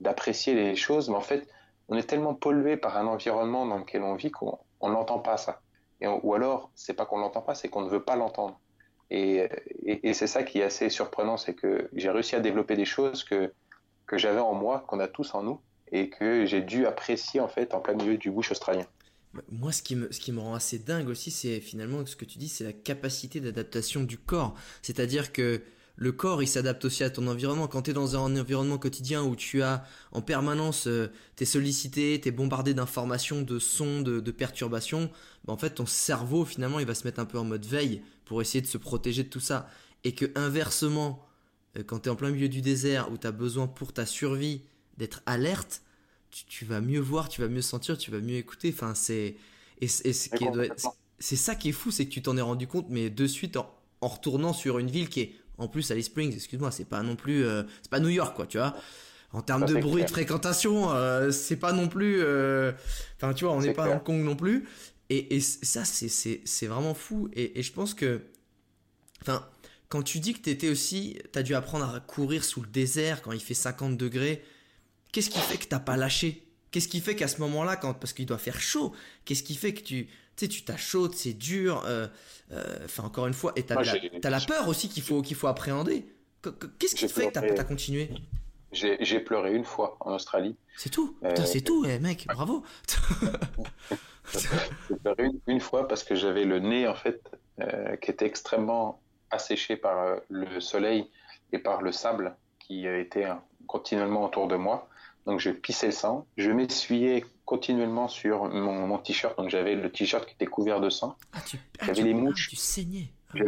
d'apprécier les choses, mais en fait, on est tellement pollué par un environnement dans lequel on vit qu'on on n'entend pas ça. Ou alors, c'est pas qu'on l'entend pas, c'est qu'on ne veut pas l'entendre. Et, c'est ça qui est assez surprenant, c'est que j'ai réussi à développer des choses que, que j'avais en moi, qu'on a tous en nous, et que j'ai dû apprécier en fait en plein milieu du bush australien. Bah, Moi, ce qui, me, ce qui me rend assez dingue aussi, c'est finalement ce que tu dis, c'est la capacité d'adaptation du corps. C'est-à-dire que le corps, il s'adapte aussi à ton environnement. Quand tu es dans un environnement quotidien où tu as en permanence, euh, t'es sollicité, t'es bombardé d'informations, de sons, de, de perturbations, bah, en fait, ton cerveau, finalement, il va se mettre un peu en mode veille pour essayer de se protéger de tout ça. Et que inversement, euh, quand tu es en plein milieu du désert où tu as besoin pour ta survie d'être alerte, tu, tu vas mieux voir, tu vas mieux sentir, tu vas mieux écouter. Enfin, c'est. Et, c'est ça qui est fou, c'est que tu t'en es rendu compte, mais de suite en, en retournant sur une ville qui est en plus Alice Springs, excuse-moi, c'est pas non plus, euh, c'est pas New York quoi, tu vois. En termes Ça, de bruit, clair. de fréquentation, euh, c'est pas non plus, euh, enfin tu vois, on n'est pas à. Hong Kong non plus. Et, et ça, c'est c'est c'est vraiment fou. Et, et je pense que, enfin, quand tu dis que t'étais aussi, t'as dû apprendre à courir sous le désert quand il fait 50 degrés. Qu'est-ce qui fait que t'as pas lâché? Qu'est-ce qui fait qu'à ce moment-là, quand parce qu'il doit faire chaud, qu'est-ce qui fait que tu, tu sais, tu t'as chaud, c'est dur. euh, euh, Enfin, encore une fois, et t'as la, peur aussi qu'il faut qu'il faut appréhender. Qu- qu- Qu'est-ce qui J'ai fait que t'as t'as continué? J'ai pleuré une fois en Australie. C'est tout? Euh, c'est tout, eh, mec. Bravo. J'ai pleuré une, une fois parce que j'avais le nez en fait euh, qui était extrêmement asséché par euh, le soleil et par le sable qui était euh, continuellement autour de moi. Donc je pissais le sang. Je m'essuyais continuellement sur mon, mon t-shirt. Donc j'avais le t-shirt qui était couvert de sang. Ah, tu, ah, J'avais les ah, mouches. tu saignais. Ah.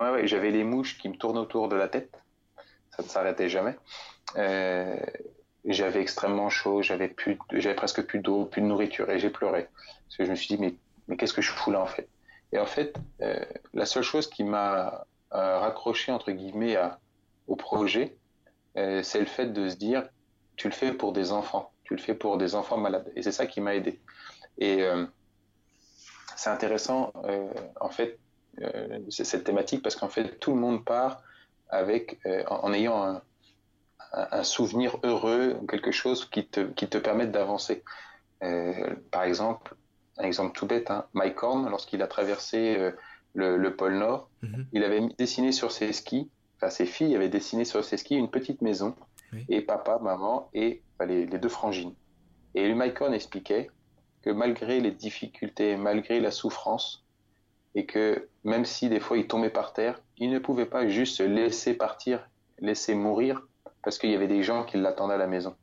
Ouais, ouais, j'avais les mouches qui me tournaient autour de la tête. Ça ne s'arrêtait jamais. Euh, j'avais extrêmement chaud, j'avais plus, j'avais presque plus d'eau, plus de nourriture, et j'ai pleuré. Parce que je me suis dit, mais, mais qu'est-ce que je fous là en fait? Et en fait, euh, la seule chose qui m'a euh, raccroché entre guillemets à, au projet, c'est le fait de se dire, tu le fais pour des enfants, tu le fais pour des enfants malades, et c'est ça qui m'a aidé. Et euh, c'est intéressant, euh, en fait, euh, cette thématique parce qu'en fait tout le monde part avec en, en ayant un, souvenir heureux, quelque chose qui te, qui te permette d'avancer. Par exemple, un exemple tout bête, hein, Mike Horn, lorsqu'il a traversé le, le pôle Nord, Mhm. il avait dessiné sur ses skis, enfin ses filles avaient dessiné sur ses skis une petite maison, Et papa, maman et les, deux frangines. Et Horn expliquait que malgré les difficultés, malgré la souffrance, et que même si des fois il tombait par terre, il ne pouvait pas juste se laisser partir, laisser mourir, parce qu'il y avait des gens qui l'attendaient à la maison.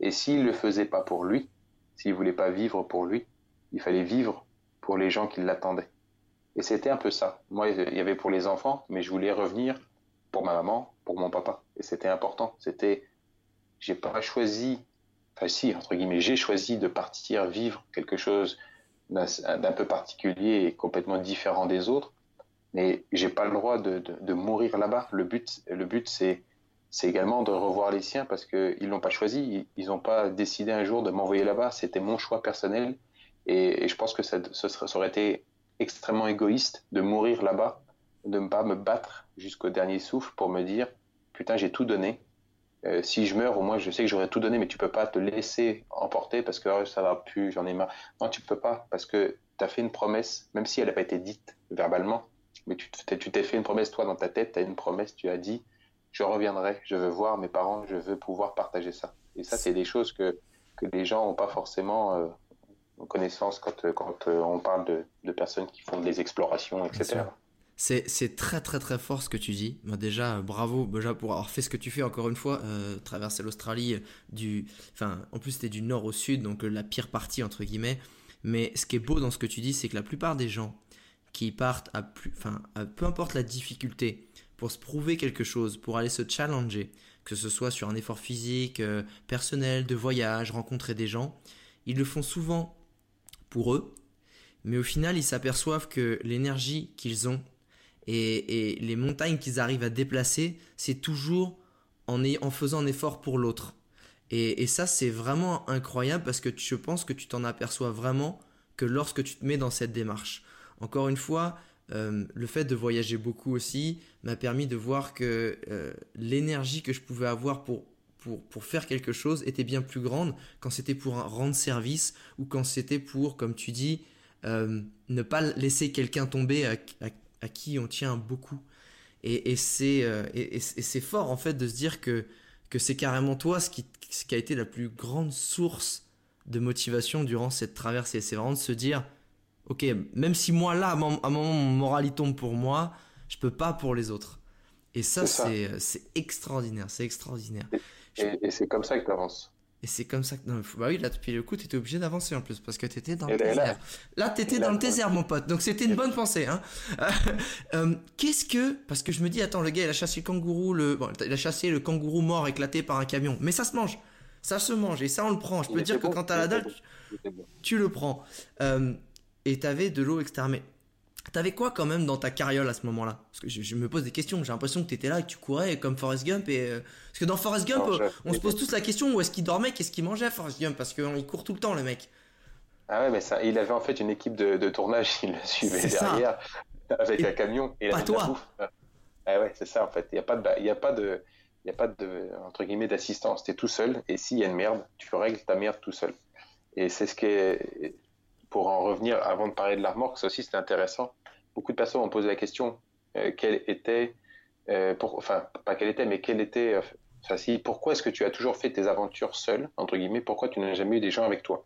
Et s'il ne le faisait pas pour lui, s'il voulait pas vivre pour lui, il fallait vivre pour les gens qui l'attendaient. Et c'était un peu ça. Moi, il y avait pour les enfants, mais je voulais revenir pour ma maman, pour mon papa. Et c'était important. C'était, j'ai pas choisi, enfin si, entre guillemets, j'ai choisi de partir vivre quelque chose d'un peu particulier et complètement différent des autres. Mais j'ai pas le droit de, mourir là-bas. Le but, le but, c'est, c'est également de revoir les siens parce qu'ils l'ont pas choisi. Ils n'ont pas décidé un jour de m'envoyer là-bas. C'était mon choix personnel. Et, je pense que ça, ça aurait été extrêmement égoïste de mourir là-bas, de ne pas me battre jusqu'au dernier souffle pour me dire putain j'ai tout donné. Euh, si je meurs, au moins je sais que j'aurais tout donné, mais tu peux pas te laisser emporter parce que oh, ça va plus, j'en ai marre. Non, tu peux pas parce que tu as fait une promesse, même si elle n'a pas été dite verbalement, mais tu t'es fait une promesse toi dans ta tête, tu as une promesse, tu as dit je reviendrai, je veux voir mes parents, je veux pouvoir partager ça. Et ça, c'est des choses que, que les gens n'ont pas forcément euh, connaissance quand, quand euh, on parle de, de, personnes qui font des explorations, etc. C'est très très très fort ce que tu dis. Bah, déjà, bravo déjà pour avoir fait ce que tu fais encore une fois, euh, traverser l'Australie du, enfin, en plus c'était du nord au sud, donc euh, la pire partie entre guillemets. Mais ce qui est beau dans ce que tu dis, c'est que la plupart des gens qui partent à plus, enfin, peu importe la difficulté, pour se prouver quelque chose, pour aller se challenger, que ce soit sur un effort physique, personnel, de voyage, rencontrer des gens, ils le font souvent pour eux, mais au final, ils s'aperçoivent que l'énergie qu'ils ont et, les montagnes qu'ils arrivent à déplacer, c'est toujours en, faisant un effort pour l'autre. Et, ça, c'est vraiment incroyable parce que je pense que tu t'en aperçois vraiment que lorsque tu te mets dans cette démarche. Encore une fois, euh, le fait de voyager beaucoup aussi m'a permis de voir que euh, l'énergie que je pouvais avoir pour pour, faire quelque chose était bien plus grande quand c'était pour rendre service ou quand c'était pour, comme tu dis, euh, ne pas laisser quelqu'un tomber à, qui on tient beaucoup. Et, euh, et c'est fort en fait de se dire que, que c'est carrément toi ce qui, ce qui a été la plus grande source de motivation durant cette traversée. C'est vraiment de se dire, ok, même si moi là, à un moment, mon moral il tombe pour moi, je peux pas pour les autres. Et ça, c'est extraordinaire, c'est extraordinaire. Et, c'est comme ça que tu avances. Et c'est comme ça que. Non, bah oui, là, depuis le coup, tu étais obligé d'avancer en plus, parce que tu étais dans le désert. Là, tu étais dans le désert, mon pote. Donc, c'était une bonne pensée. Hein. Euh, qu'est-ce que. Parce que je me dis, attends, le gars, il a chassé le kangourou, le... Bon, il a chassé le kangourou mort éclaté par un camion. Mais ça se mange. Ça se mange. Et ça, on le prend. Je peux dire que quand t'as la dalle, tu... le prends. Euh, et t'avais de l'eau externe. T'avais quoi quand même dans ta carriole à ce moment-là? Parce que je, me pose des questions. J'ai l'impression que t'étais là et que tu courais comme Forrest Gump. Et, euh, Parce que dans Forrest Gump, on se pose tous la question où est-ce qu'il dormait, qu'est-ce qu'il mangeait Forrest Gump? Parce qu'il court tout le temps, le mec. Ah ouais, mais ça, il avait en fait une équipe de, tournage qui le suivait derrière avec un camion. Et pas toi. Ah ouais, c'est ça en fait. Il n'y a pas de, il y a pas de, il y a pas de entre guillemets d'assistance. T'es tout seul et s'il y a une merde, tu règles ta merde tout seul. Et c'est ce qui est, pour en revenir avant de parler de la remorque, ça aussi c'est intéressant beaucoup de personnes ont posé la question euh, quelle était, euh, pour, enfin pas quelle était, mais quelle était, euh, enfin si, pourquoi est-ce que tu as toujours fait tes aventures seul entre guillemets, pourquoi tu n'as jamais eu des gens avec toi?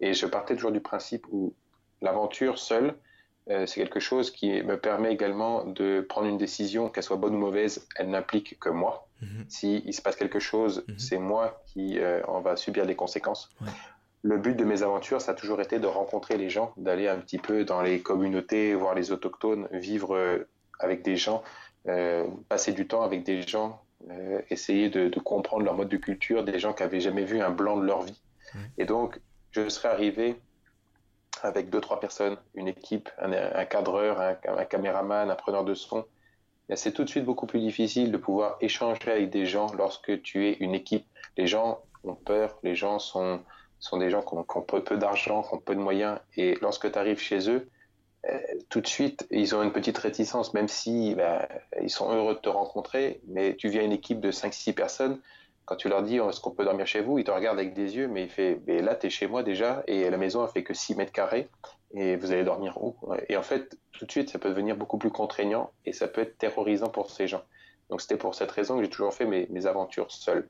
Et je partais toujours du principe où l'aventure seule, c'est quelque chose qui me permet également de prendre une décision, qu'elle soit bonne ou mauvaise, elle n'implique que moi. Mhm. S'il se passe quelque chose, mhm. c'est moi qui en va subir les conséquences le but de mes aventures, ça a toujours été de rencontrer les gens, d'aller un petit peu dans les communautés, voir les autochtones, vivre euh, avec des gens, euh, passer du temps avec des gens, euh, essayer de, comprendre leur mode de culture, des gens qui avaient jamais vu un blanc de leur vie. Et donc, je serais arrivé avec deux, trois personnes, une équipe, un, cadreur, un, un, caméraman, un preneur de son. C'est tout de suite beaucoup plus difficile de pouvoir échanger avec des gens lorsque tu es une équipe. Les gens ont peur, les gens sont sont des gens qui ont, peu, d'argent, qui ont peu de moyens, et lorsque tu arrives chez eux, euh, tout de suite, ils ont une petite réticence, même si bah, ils sont heureux de te rencontrer, mais tu viens une équipe de 5-6 personnes, quand tu leur dis est-ce qu'on peut dormir chez vous, ils te regardent avec des yeux, mais il fait mais là, tu es chez moi déjà, et la maison, elle fait que 6 mètres carrés, et vous allez dormir où? Et en fait, tout de suite, ça peut devenir beaucoup plus contraignant, et ça peut être terrorisant pour ces gens. Donc c'était pour cette raison que j'ai toujours fait mes, mes aventures seul.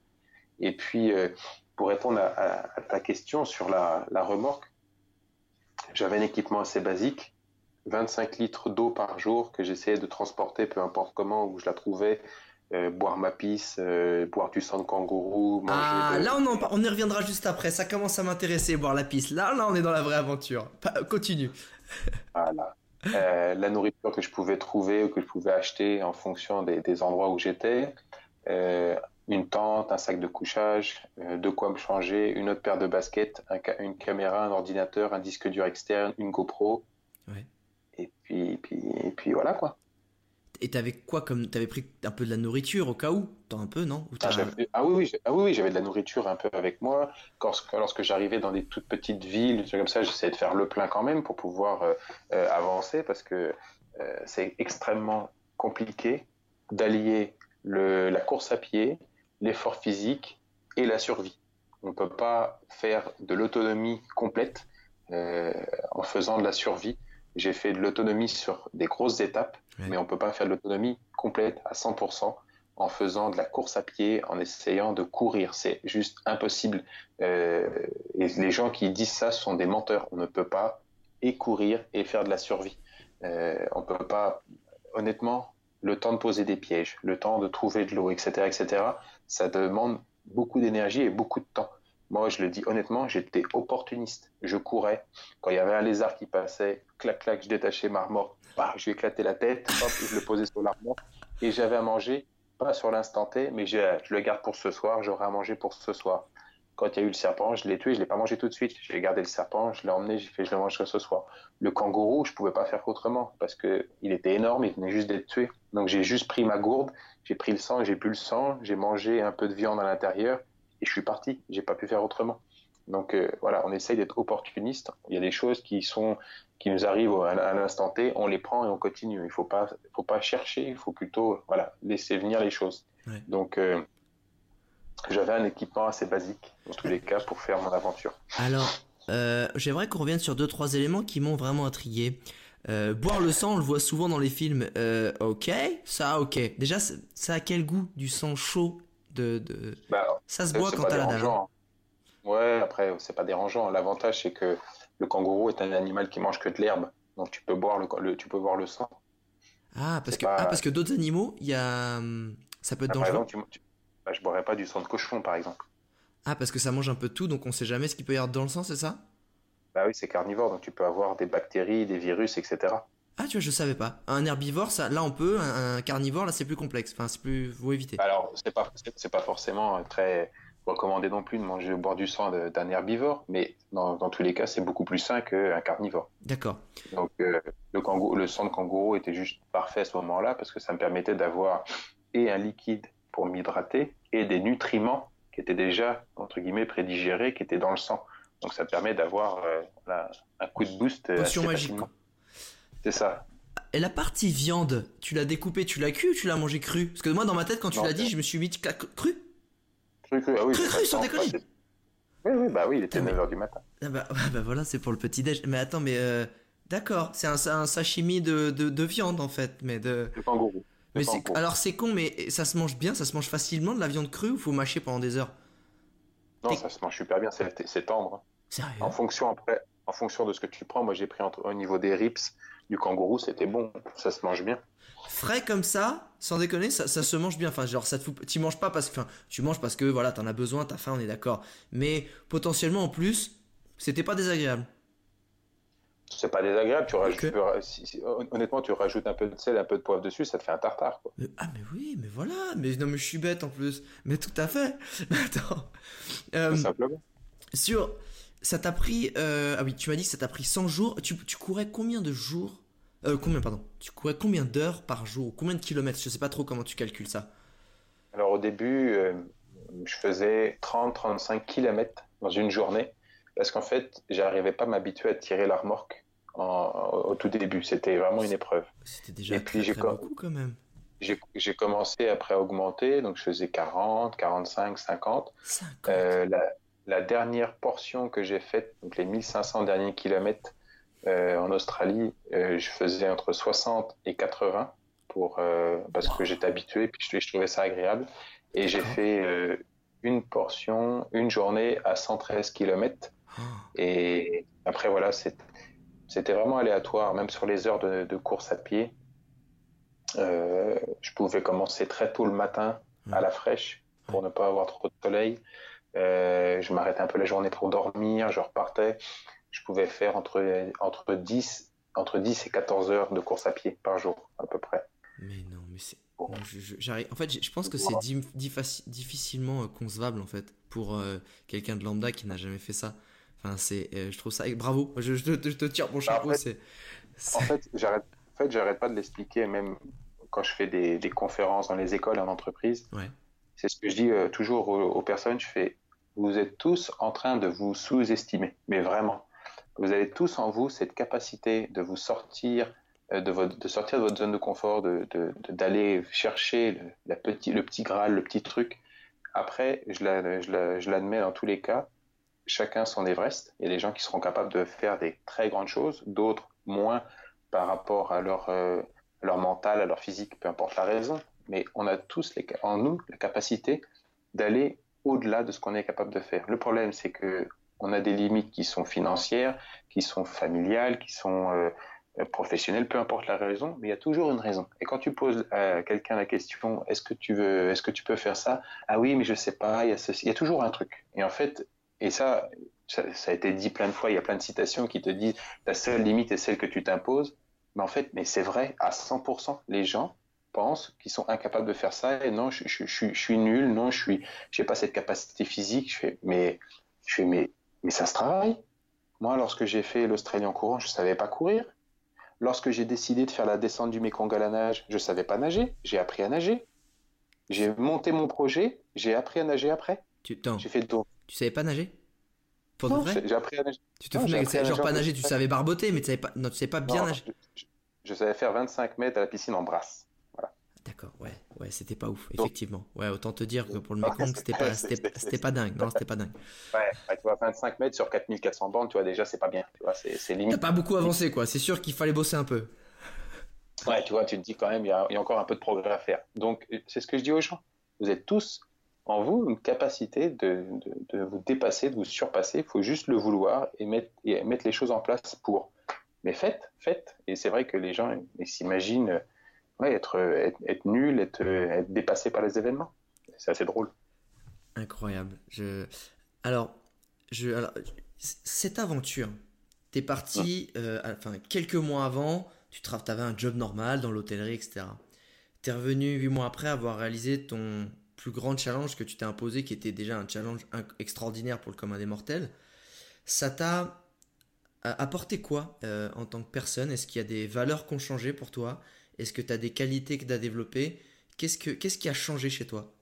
Et puis, euh, pour répondre à, ta question sur la, remorque, j'avais un équipement assez basique. 25 litres d'eau par jour que j'essayais de transporter, peu importe comment, où je la trouvais. Euh, boire ma pisse, euh, boire du sang de kangourou, manger. Ah, de- là on, en par- on y reviendra juste après, ça commence à m'intéresser, boire la piste. Là, là on est dans la vraie aventure. Pa- continue. Voilà. Euh, la nourriture que je pouvais trouver ou que je pouvais acheter en fonction des, des endroits où j'étais. Une tente, un sac de couchage, euh, de quoi me changer, une autre paire de baskets, un ca- une caméra, un ordinateur, un disque dur externe, une GoPro. Ouais. Et puis, puis, et puis voilà quoi. Et t'avais quoi comme. T'avais pris un peu de la nourriture au cas où? T'as un peu, non? Ou Ah, ah oui, oui, ah oui, oui, j'avais de la nourriture un peu avec moi. Lorsque, lorsque j'arrivais dans des toutes petites villes, comme ça, j'essayais de faire le plein quand même pour pouvoir euh, euh, avancer parce que c'est extrêmement compliqué d'allier le- la course à pied, l'effort physique et la survie. On ne peut pas faire de l'autonomie complète euh, en faisant de la survie. J'ai fait de l'autonomie sur des grosses étapes, mais on ne peut pas faire de l'autonomie complète à 100% en faisant de la course à pied, en essayant de courir. C'est juste impossible. Euh, et les gens qui disent ça sont des menteurs. On ne peut pas et courir et faire de la survie. Euh, on peut pas, honnêtement, le temps de poser des pièges, le temps de trouver de l'eau, etc., etc., ça demande beaucoup d'énergie et beaucoup de temps. Moi, je le dis honnêtement, j'étais opportuniste. Je courais. Quand il y avait un lézard qui passait, clac, clac, je détachais ma remorque, bah, je lui éclatais la tête, hop, je le posais sur la remorque et j'avais à manger, pas sur l'instant T, mais je le garde pour ce soir, j'aurai à manger pour ce soir. Quand il y a eu le serpent, je l'ai tué, je l'ai pas mangé tout de suite. J'ai gardé le serpent, je l'ai emmené, j'ai fait, je le mangerai ce soir. Le kangourou, je pouvais pas faire autrement parce que il était énorme, il venait juste d'être tué. Donc j'ai juste pris ma gourde, j'ai pris le sang, j'ai bu le sang, j'ai mangé un peu de viande à l'intérieur et je suis parti. J'ai pas pu faire autrement. Donc euh, voilà, on essaye d'être opportuniste. Il y a des choses qui sont qui nous arrivent à, à l'instant T, on les prend et on continue. Il faut pas faut pas chercher, il faut plutôt voilà laisser venir les choses. Donc euh, j'avais un équipement assez basique dans tous les cas pour faire mon aventure. Alors, euh, j'aimerais qu'on revienne sur deux trois éléments qui m'ont vraiment intrigué. Euh, boire le sang, on le voit souvent dans les films. Euh, ok, ça, ok. Déjà, ça a quel goût du sang chaud de, de... Bah, Ça se boit quand t'as la dalle. dérangeant. Ouais, après, c'est pas dérangeant. L'avantage, c'est que le kangourou est un animal qui mange que de l'herbe. Donc, tu peux boire le, le- tu peux boire le sang. Ah, parce que, pas- ah, parce que d'autres animaux, il y a, hum, ça peut être Ah, par dangereux. exemple, tu, tu- bah, je boirais pas du sang de cochon, par exemple. Ah, parce que ça mange un peu de tout, donc on sait jamais ce qu'il peut y avoir dans le sang, c'est ça? Bah oui, c'est carnivore, donc tu peux avoir des bactéries, des virus, etc. Ah, tu vois, je savais pas. Un herbivore, ça, là on peut. Un, un carnivore, là c'est plus complexe. Enfin, c'est plus, faut éviter. Alors, c'est pas, c'est pas forcément euh, très recommandé non plus de manger, de boire du sang d'un herbivore, mais dans, dans tous les cas, c'est beaucoup plus sain qu'un carnivore. D'accord. Donc, euh, le, kangourou, le sang de kangourou était juste parfait à ce moment-là parce que ça me permettait d'avoir et un liquide pour m'hydrater et des nutriments qui étaient déjà, entre guillemets, prédigérés, qui étaient dans le sang. Donc, ça permet d'avoir euh, un coup de boost. euh, Potion magique. C'est ça. Et la partie viande, tu l'as découpée, tu l'as cuit ou tu l'as mangée crue? Parce que moi, dans ma tête, quand tu l'as dit, je me suis mis cru? Cru, cru, ah oui, Cru, sans déconner. Oui, oui, bah oui, il était Putain, mais- 9h du matin. Ah bah, ah bah voilà, c'est pour le petit déj. Mais attends, mais euh, d'accord, c'est un, un sashimi de, de, de viande en fait, mais de. Le kangourou. Mais alors c'est con, mais ça se mange bien, ça se mange facilement de la viande crue ou faut mâcher pendant des heures? Non, ça se mange super bien, c'est c'est tendre. Sérieux? En fonction après, en fonction de ce que tu prends, moi j'ai pris entre, au niveau des rips du kangourou, c'était bon, ça se mange bien. Frais comme ça, sans déconner, ça, ça se mange bien. Enfin, genre, ça te fout. Tu manges pas parce que. Enfin, tu manges parce que voilà, t'en as besoin, t'as faim, on est d'accord. Mais potentiellement en plus, c'était pas désagréable. C'est pas désagréable, tu rajoutes, tu si- si- honnêtement, tu rajoutes un peu de sel, un peu de poivre dessus, ça te fait un tartare. Quoi. Mais- ah, mais oui, mais voilà. Mais non, mais je suis bête en plus. Mais tout à fait. Mais attends. Euh, simplement. sur. Ça t'a pris. euh, ah oui, tu m'as dit que ça t'a pris 100 jours. Tu, tu courais combien de jours euh, Combien, pardon Tu courais combien d'heures par jour Combien de kilomètres? Je sais pas trop comment tu calcules ça. Alors au début, euh, je faisais 30-35 km dans une journée, parce qu'en fait, j'arrivais pas à m'habituer à tirer la remorque en- au tout début. C'était vraiment une épreuve. C'était déjà Et puis, j'ai beaucoup quand même. J'ai j'ai commencé après à augmenter, donc je faisais 40, 45, 50. 50. Euh, la, la dernière portion que j'ai faite, donc les 1500 derniers kilomètres euh, en Australie, euh, je faisais entre 60 et 80 pour, euh, parce que j'étais habitué et puis je, je trouvais ça agréable. Et j'ai fait une portion, une journée à 113 kilomètres. Oh. Et après, voilà, C'était vraiment aléatoire, même sur les heures de, de course à pied. Je pouvais commencer très tôt le matin à la fraîche pour ne pas avoir trop de soleil. Euh, je m'arrêtais un peu la journée pour dormir, je repartais. Je pouvais faire entre, entre, 10, entre 10 et 14 heures de course à pied par jour, à peu près. Mais non, mais c'est. j'arrive. En fait, je pense que c'est difficilement euh, concevable en fait pour euh, quelqu'un de lambda qui n'a jamais fait ça. Enfin, c'est. je trouve ça. Bravo. Je, je, te, je te, tire mon bah, chapeau. En fait, j'arrête. En fait, j'arrête pas de l'expliquer, même quand je fais des, des, conférences dans les écoles et en entreprise. Ouais. C'est ce que je dis toujours aux, aux, personnes. Je fais, vous êtes tous en train de vous sous-estimer, mais vraiment. Vous avez tous en vous cette capacité de vous sortir euh, de, votre, de sortir de votre zone de confort, d'aller de, chercher le, petit, le petit graal, le petit truc. Après, je l'admets dans tous les cas, chacun son Everest. Il y a des gens qui seront capables de faire des très grandes choses, d'autres moins par rapport à leur, euh, leur mental, à leur physique, peu importe la raison. Mais on a tous les, en nous la capacité d'aller au-delà de ce qu'on est capable de faire. Le problème, c'est que on a des limites qui sont financières, qui sont familiales, qui sont euh, professionnelles, peu importe la raison, mais il y a toujours une raison. Et quand tu poses à quelqu'un la question, est-ce que tu veux, est-ce que tu peux faire ça? Ah oui, mais je sais pas. Il y a toujours un truc. Et en fait, et ça, ça, a été dit plein de fois. Il y a plein de citations qui te disent la seule limite est celle que tu t'imposes. Mais en fait, mais c'est vrai à 100%. Les gens pensent qu'ils sont incapables de faire ça et non, je, je, je, je suis nul, non, je suis, j'ai pas cette capacité physique. Je fais, mais, je fais, mais mais ça se travaille. Moi, lorsque j'ai fait l'Australien courant, je savais pas courir. Lorsque j'ai décidé de faire la descente du Mekong à la nage, je savais pas nager. J'ai appris à nager. J'ai monté mon projet, j'ai appris à nager après. Tu j'ai fait le tour. Tu savais pas nager? Pour non, j'ai appris à nager. Tu te fous genre pas nager, tu savais barboter, mais tu savais pas, non, tu savais pas bien nager. Je, je, savais faire 25 mètres à la piscine en brasse. D'accord, ouais, ouais, c'était pas ouf, effectivement. Ouais, autant te dire que pour le Mekong, c'était pas, c'était, pas dingue. Non, c'était pas dingue. Ouais, tu vois, 25 mètres sur 4400 bandes, tu vois, déjà, c'est pas bien. Tu vois, c'est, limite. T'as pas beaucoup avancé, quoi. C'est sûr qu'il fallait bosser un peu. Ouais, tu vois, tu te dis quand même, il y, a, encore un peu de progrès à faire. Donc, c'est ce que je dis aux gens. Vous êtes tous en vous une capacité de, de, de vous dépasser, de vous surpasser. Il faut juste le vouloir et mettre, et mettre les choses en place pour. Mais faites, faites. Et c'est vrai que les gens ils s'imaginent être, être, nul, être, être, dépassé par les événements. C'est assez drôle. Incroyable. Je... Alors, je... Alors, cette aventure, t'es parti, euh, enfin, quelques mois avant, tu avais un job normal dans l'hôtellerie, etc. T'es revenu huit mois après avoir réalisé ton plus grand challenge que tu t'es imposé, qui était déjà un challenge extraordinaire pour le commun des mortels. Ça t'a apporté quoi euh, en tant que personne? Est-ce qu'il y a des valeurs qui ont changé pour toi? Est-ce que tu as des qualités que tu as développées? Qu'est-ce, que, qu'est-ce qui a changé chez toi?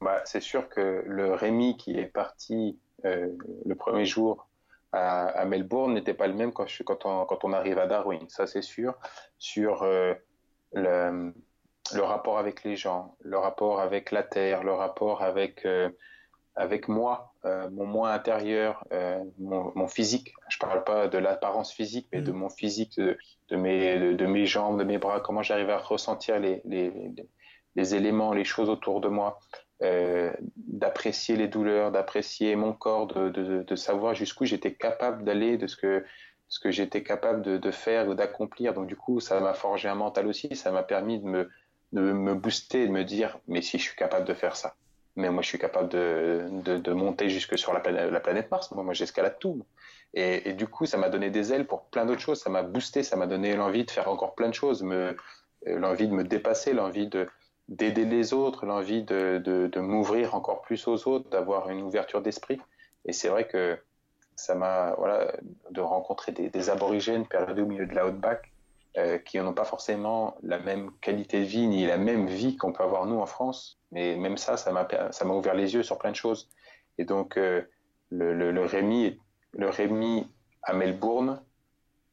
Bah, C'est sûr que le Rémi qui est parti euh, le premier jour à, Melbourne n'était pas le même quand, quand, on, arrive à Darwin, ça c'est sûr. Sur euh, le, le, rapport avec les gens, le rapport avec la terre, le rapport avec, euh, avec moi, mon moi intérieur, mon, physique. Je parle pas de l'apparence physique, mais de mm. mon physique, de, de mes, de, mes jambes, de mes bras, comment j'arrive à ressentir les, les, les, éléments, les choses autour de moi, euh, d'apprécier les douleurs, d'apprécier mon corps, de, savoir jusqu'où j'étais capable d'aller, de ce que, ce que j'étais capable de, de faire ou d'accomplir. Donc du coup, ça m'a forgé un mental aussi, ça m'a permis de me, de me booster, de me dire, mais si je suis capable de faire ça. Mais moi, je suis capable de, de, de monter jusque sur la planète, la planète Mars. Moi, moi j'escalade tout. Et, du coup, ça m'a donné des ailes pour plein d'autres choses. Ça m'a boosté, ça m'a donné l'envie de faire encore plein de choses, euh, l'envie de me dépasser, l'envie de d'aider les autres, l'envie de, de, de m'ouvrir encore plus aux autres, d'avoir une ouverture d'esprit. Et c'est vrai que ça m'a, voilà, de rencontrer des, des, aborigènes perdus au milieu de la Outback, euh, qui n'ont pas forcément la même qualité de vie ni la même vie qu'on peut avoir nous en France. Mais même ça, ça m'a, ça m'a ouvert les yeux sur plein de choses. Et donc, euh, le, le, le Rémi le Rémi à Melbourne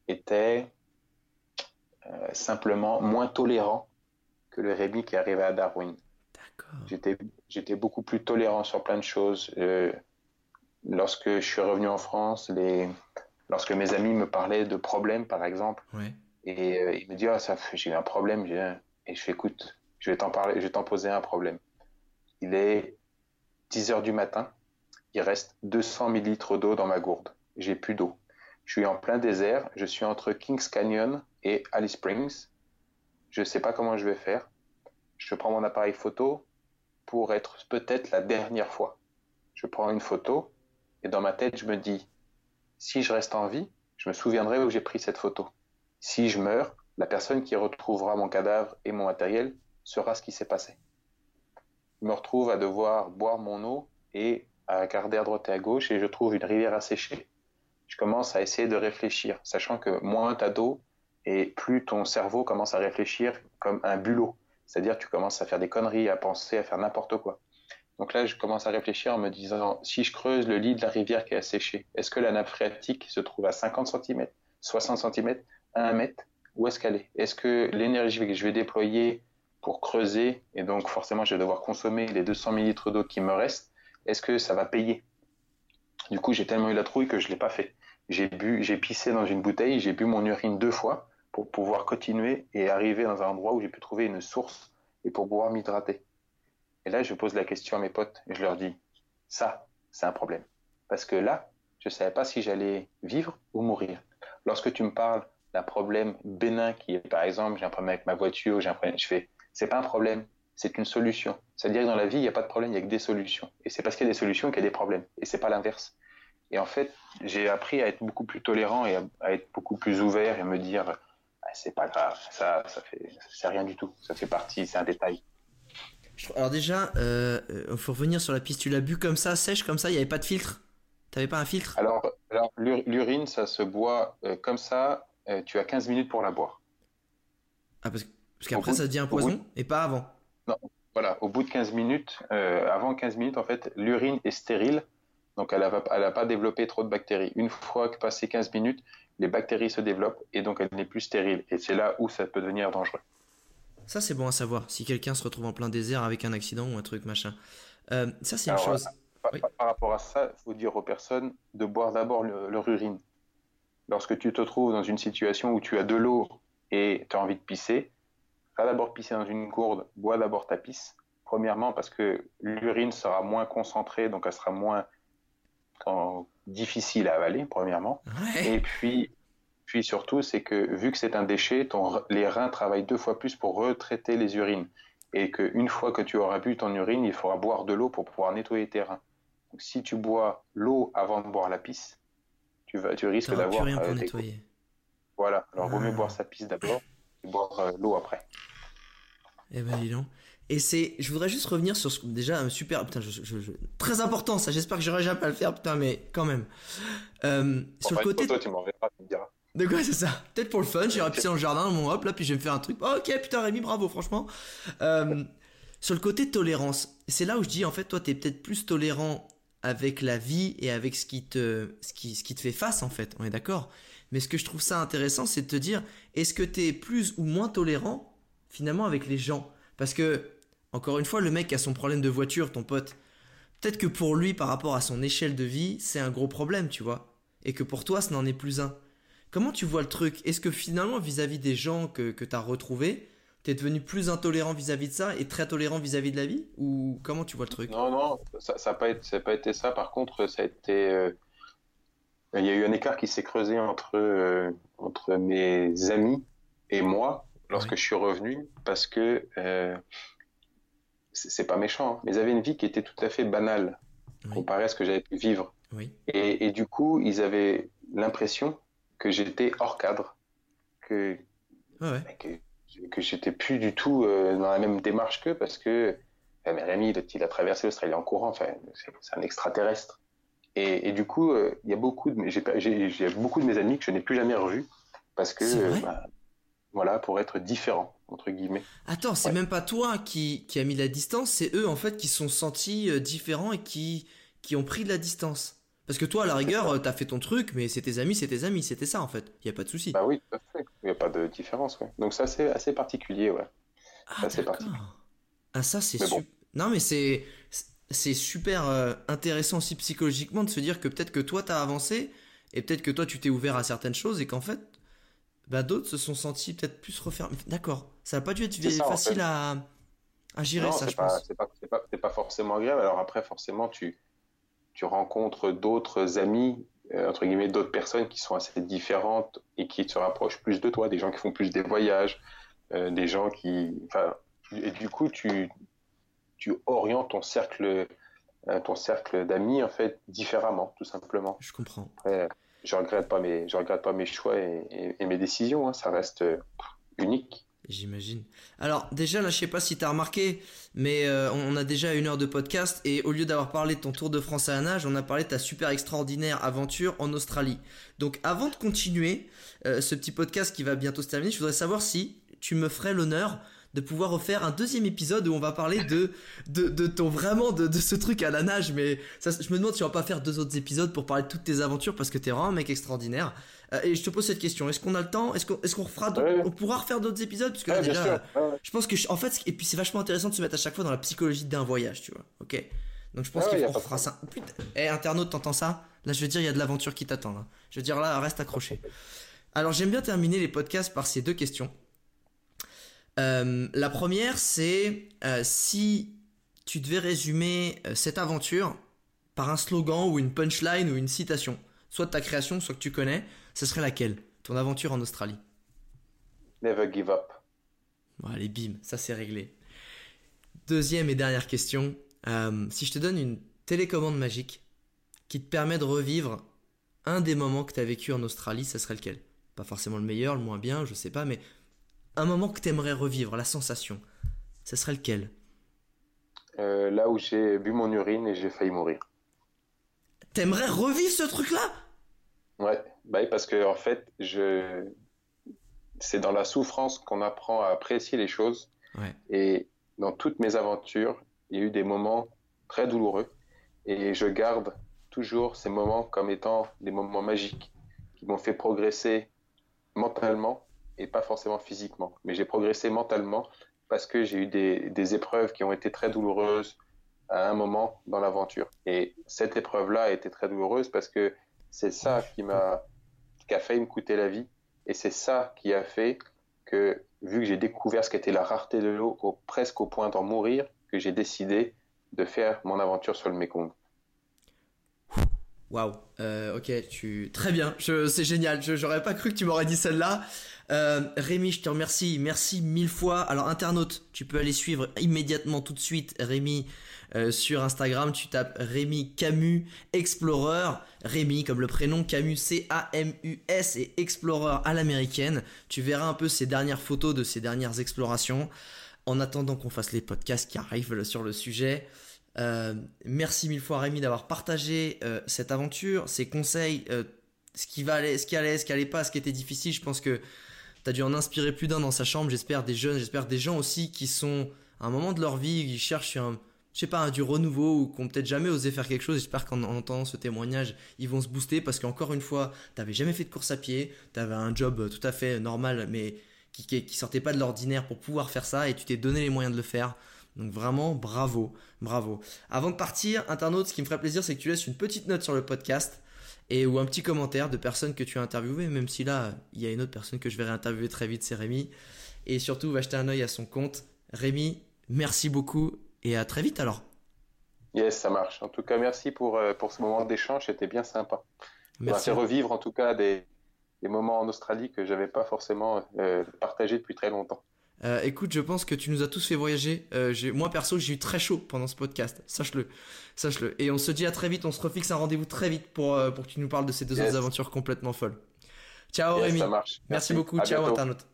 était euh, simplement moins tolérant que le Rémi qui arrivait à Darwin. J'étais, j'étais beaucoup plus tolérant sur plein de choses. Lorsque je suis revenu en France, les, lorsque mes amis me parlaient de problèmes, par exemple, et euh, ils me disent ah, j'ai un problème, et je fais écoute, je vais t'en parler, je t'en poser un problème. Il est 10 heures du matin, il reste 200 millilitres d'eau dans ma gourde. J'ai plus d'eau. Je suis en plein désert. Je suis entre Kings Canyon et Alice Springs. Je ne sais pas comment je vais faire. Je prends mon appareil photo pour être peut-être la dernière fois. Je prends une photo et dans ma tête, je me dis, si je reste en vie, je me souviendrai où j'ai pris cette photo. Si je meurs, la personne qui retrouvera mon cadavre et mon matériel sera ce qui s'est passé. Je me retrouve à devoir boire mon eau et à regarder à droite et à gauche et je trouve une rivière asséchée. Je commence à essayer de réfléchir, sachant que moins t'as d'eau et plus ton cerveau commence à réfléchir comme un bulot. C'est-à-dire tu commences à faire des conneries, à penser, à faire n'importe quoi. Donc là, je commence à réfléchir en me disant, si je creuse le lit de la rivière qui est asséchée, est-ce que la nappe phréatique se trouve à 50 cm, 60 cm, à 1 mètre Où est-ce qu'elle est? Est-ce que l'énergie que je vais déployer pour creuser, et donc forcément je vais devoir consommer les 200 ml d'eau qui me restent, est-ce que ça va payer? Du coup, j'ai tellement eu la trouille que je l'ai pas fait. J'ai bu, j'ai pissé dans une bouteille, j'ai bu mon urine deux fois pour pouvoir continuer et arriver dans un endroit où j'ai pu trouver une source et pour pouvoir m'hydrater. Et là, je pose la question à mes potes et je leur dis, ça, c'est un problème. Parce que là, je ne savais pas si j'allais vivre ou mourir. Lorsque tu me parles d'un problème bénin qui est, par exemple, j'ai un problème avec ma voiture, j'ai un problème, je fais, c'est pas un problème, c'est une solution. C'est-à-dire que dans la vie, il n'y a pas de problème, il n'y a que des solutions. Et c'est parce qu'il y a des solutions qu'il y a des problèmes. Et c'est pas l'inverse. Et en fait, j'ai appris à être beaucoup plus tolérant et à, être beaucoup plus ouvert et me dire, ah, c'est pas grave, ça, ça fait, c'est rien du tout. Ça fait partie, c'est un détail. Alors déjà, il euh, euh, faut revenir sur la piste. Tu l'as bu comme ça, sèche comme ça, il n'y avait pas de filtre? T'avais pas un filtre? Alors, l'urine, ça se boit euh, comme ça. Tu as 15 minutes pour la boire. Ah, parce, qu'après, ça devient un poison et pas avant Non, voilà. Au bout de 15 minutes, avant 15 minutes, en fait, l'urine est stérile. Donc, elle n'a pas développé trop de bactéries. Une fois que passé 15 minutes, les bactéries se développent et donc elle n'est plus stérile. Et c'est là où ça peut devenir dangereux. Ça, c'est bon à savoir. Si quelqu'un se retrouve en plein désert avec un accident ou un truc machin. Euh, ça, c'est une chose. Par, rapport à ça, il faut dire aux personnes de boire d'abord leur urine. Lorsque tu te trouves dans une situation où tu as de l'eau et tu as envie de pisser, va d'abord pisser dans une gourde, bois d'abord ta pisse. Premièrement, parce que l'urine sera moins concentrée, donc elle sera moins difficile à avaler, premièrement. Et puis, puis surtout, c'est que vu que c'est un déchet, ton, les reins travaillent deux fois plus pour retraiter les urines. Et qu'une fois que tu auras bu ton urine, il faudra boire de l'eau pour pouvoir nettoyer tes reins. Donc si tu bois l'eau avant de boire la pisse, tu, vas, tu risques d'avoir... rien pour euh, nettoyer. Voilà, alors vaut mieux ah. boire sa pisse d'abord et boire euh, l'eau après. Eh ben dis donc. Et c'est, je voudrais juste revenir sur ce déjà un super, putain, je, très important ça. J'espère que j'aurai jamais à le faire, putain, mais quand même. Euh, sur le côté. Toi, tu m'en tu me diras. De quoi c'est ça? Peut-être pour le fun, j'irai pisser dans le jardin, mon hop, là, puis je vais me faire un truc. Oh, ok, putain, Rémi, bravo, franchement. Euh, sur le côté tolérance, c'est là où je dis, en fait, toi, t'es peut-être plus tolérant avec la vie et avec ce qui te, ce qui, ce qui te fait face, en fait. On est d'accord? Mais ce que je trouve ça intéressant, c'est de te dire, est-ce que t'es plus ou moins tolérant, finalement, avec les gens? Parce que, encore une fois, le mec a son problème de voiture, ton pote, peut-être que pour lui, par rapport à son échelle de vie, c'est un gros problème, tu vois. Et que pour toi, ce n'en est plus un. Comment tu vois le truc? Est-ce que finalement, vis-à-vis des gens que, que tu as retrouvés, tu es devenu plus intolérant vis-à-vis de ça et très tolérant vis-à-vis de la vie Ou comment tu vois le truc? Non, non, ça n'a pas, été, pas été ça. Par contre, ça a été. Euh, il y a eu un écart qui s'est creusé entre, euh, entre mes amis et moi lorsque je suis revenu parce que. Euh, c'est pas méchant, hein, mais ils avaient une vie qui était tout à fait banale comparée à ce que j'avais pu vivre. Oui. Et, et, du coup, ils avaient l'impression que j'étais hors cadre, que, que, j'étais plus du tout euh, dans la même démarche qu'eux parce que mais Rémi, il a traversé l'Australie en courant, enfin, c'est un extraterrestre. Et, du coup, euh, il y a beaucoup de, j'ai beaucoup de mes amis que je n'ai plus jamais revus parce que, bah, voilà, pour être différent entre guillemets. Attends, c'est même pas toi qui, qui a mis la distance, c'est eux en fait qui sont sentis euh, différents et qui, qui ont pris de la distance. Parce que toi, à la rigueur, euh, t'as fait ton truc, mais c'est tes amis, c'est tes amis, c'était ça en fait. Il y a pas de souci. Bah oui, tout à fait. Il n'y a pas de différence, ouais. Donc ça, c'est assez particulier, ouais. Ah, particulier. Ah, ça, c'est super. Non, mais c'est c'est super euh, intéressant aussi psychologiquement de se dire que peut-être que toi, t'as avancé et peut-être que toi, tu t'es ouvert à certaines choses et qu'en fait, bah, d'autres se sont sentis peut-être plus refermés. D'accord. Ça n'a pas dû être facile à, à gérer, ça, je pense. C'est pas, pas, pas forcément agréable. Alors après, forcément, tu tu rencontres d'autres amis euh, entre guillemets, d'autres personnes qui sont assez différentes et qui se rapprochent plus de toi, des gens qui font plus des voyages, euh, des gens qui, enfin, et du coup, tu, tu orientes ton cercle, euh, ton cercle d'amis en fait différemment, tout simplement. Je comprends. Après, je regrette pas mes, je regrette pas mes choix et, et- et mes décisions. hein, ça reste unique. J'imagine. Alors déjà là, je sais pas si t'as remarqué, mais euh, on a déjà une heure de podcast et au lieu d'avoir parlé de ton Tour de France à la nage, on a parlé de ta super extraordinaire aventure en Australie. Donc avant de continuer euh, ce petit podcast qui va bientôt se terminer, je voudrais savoir si tu me ferais l'honneur de pouvoir refaire un deuxième épisode où on va parler de de, de ton vraiment de, de ce truc à la nage. Mais ça, je me demande si on va pas faire deux autres épisodes pour parler de toutes tes aventures parce que t'es vraiment un mec extraordinaire. Euh, et je te pose cette question est-ce qu'on a le temps? Est-ce qu'on est-ce qu'on refera Ouais. On pourra refaire d'autres épisodes? Parce que là, Ouais, déjà, je pense que je- en fait et puis c'est vachement intéressant de se mettre à chaque fois dans la psychologie d'un voyage, tu vois. OK. Donc je pense Ah ouais, de fera ça. Putain, eh internaute, t'entends ça? Là, je veux dire il y a de l'aventure qui t'attend là. Je veux dire là, reste accroché. Alors, j'aime bien terminer les podcasts par ces deux questions. Euh, la première, c'est euh, si tu devais résumer euh, cette aventure par un slogan ou une punchline ou une citation, soit de ta création, soit que tu connais, ce serait laquelle? Ton aventure en Australie. Never give up. Bon, allez, bim, ça c'est réglé. Deuxième et dernière question. Si je te donne une télécommande magique qui te permet de revivre un des moments que tu as vécu en Australie, ça serait lequel? Pas forcément le meilleur, le moins bien, je sais pas, mais un moment que tu aimerais revivre, la sensation, ça serait lequel? Euh, là où j'ai bu mon urine et j'ai failli mourir. T'aimerais revivre ce truc-là? Ouais, bah parce que en fait, je... c'est dans la souffrance qu'on apprend à apprécier les choses. Ouais. Et dans toutes mes aventures, il y a eu des moments très douloureux. Et je garde toujours ces moments comme étant des moments magiques qui m'ont fait progresser mentalement et pas forcément physiquement. Mais j'ai progressé mentalement parce que j'ai eu des, des épreuves qui ont été très douloureuses à un moment dans l'aventure. Et cette épreuve-là a été très douloureuse parce que c'est ça qui m'a qui a failli me coûter la vie et c'est ça qui a fait que vu que j'ai découvert ce qu'était la rareté de l'eau au, presque au point d'en mourir que j'ai décidé de faire mon aventure sur le Mekong. Waouh, euh, ok, tu très bien, c'est génial. J'aurais pas cru que tu m'aurais dit celle-là. Euh, Rémi, je te remercie, merci mille fois. Alors internaute, tu peux aller suivre immédiatement tout de suite Rémi euh, sur Instagram. Tu tapes Rémi Camus Explorer. Rémi comme le prénom Camus C A M U S et Explorer à l'américaine. Tu verras un peu ses dernières photos de ses dernières explorations. En attendant qu'on fasse les podcasts qui arrivent sur le sujet. Euh, merci mille fois Rémi d'avoir partagé euh, cette aventure, ces conseils, euh, ce qui ce qui allait, ce qui allait pas, ce qui était difficile. Je pense que tu as dû en inspirer plus d'un dans sa chambre. J'espère des jeunes, j'espère des gens aussi qui sont à un moment de leur vie, qui cherchent un, je sais pas, un, du renouveau ou qui ont peut-être jamais osé faire quelque chose. J'espère qu'en en entendant ce témoignage, ils vont se booster parce qu'encore une fois, t'avais jamais fait de course à pied, t'avais un job tout à fait normal, mais qui, qui, qui sortait pas de l'ordinaire pour pouvoir faire ça et tu t'es donné les moyens de le faire. Donc vraiment, bravo, bravo. Avant de partir, internaute, ce qui me ferait plaisir, c'est que tu laisses une petite note sur le podcast et ou un petit commentaire de personnes que tu as interviewées, même si là, il y a une autre personne que je vais réinterviewer très vite, c'est Rémi. Et surtout, va jeter un œil à son compte. Rémi, merci beaucoup et à très vite alors. Yes, ça marche. En tout cas, merci pour, euh, pour ce moment d'échange, c'était bien sympa. Merci. fait revivre en tout cas des, des moments en Australie que j'avais pas forcément euh, partagés depuis très longtemps. Euh, écoute, je pense que tu nous as tous fait voyager. Euh, j'ai- moi perso, j'ai eu très chaud pendant ce podcast. Sache-le, sache-le. Et on se dit à très vite. On se refixe un rendez-vous très vite pour euh, pour que tu nous parles de ces deux Yes. autres aventures complètement folles. Ciao Yes, Rémi. ça marche. Merci beaucoup. À Ciao bientôt. internaute.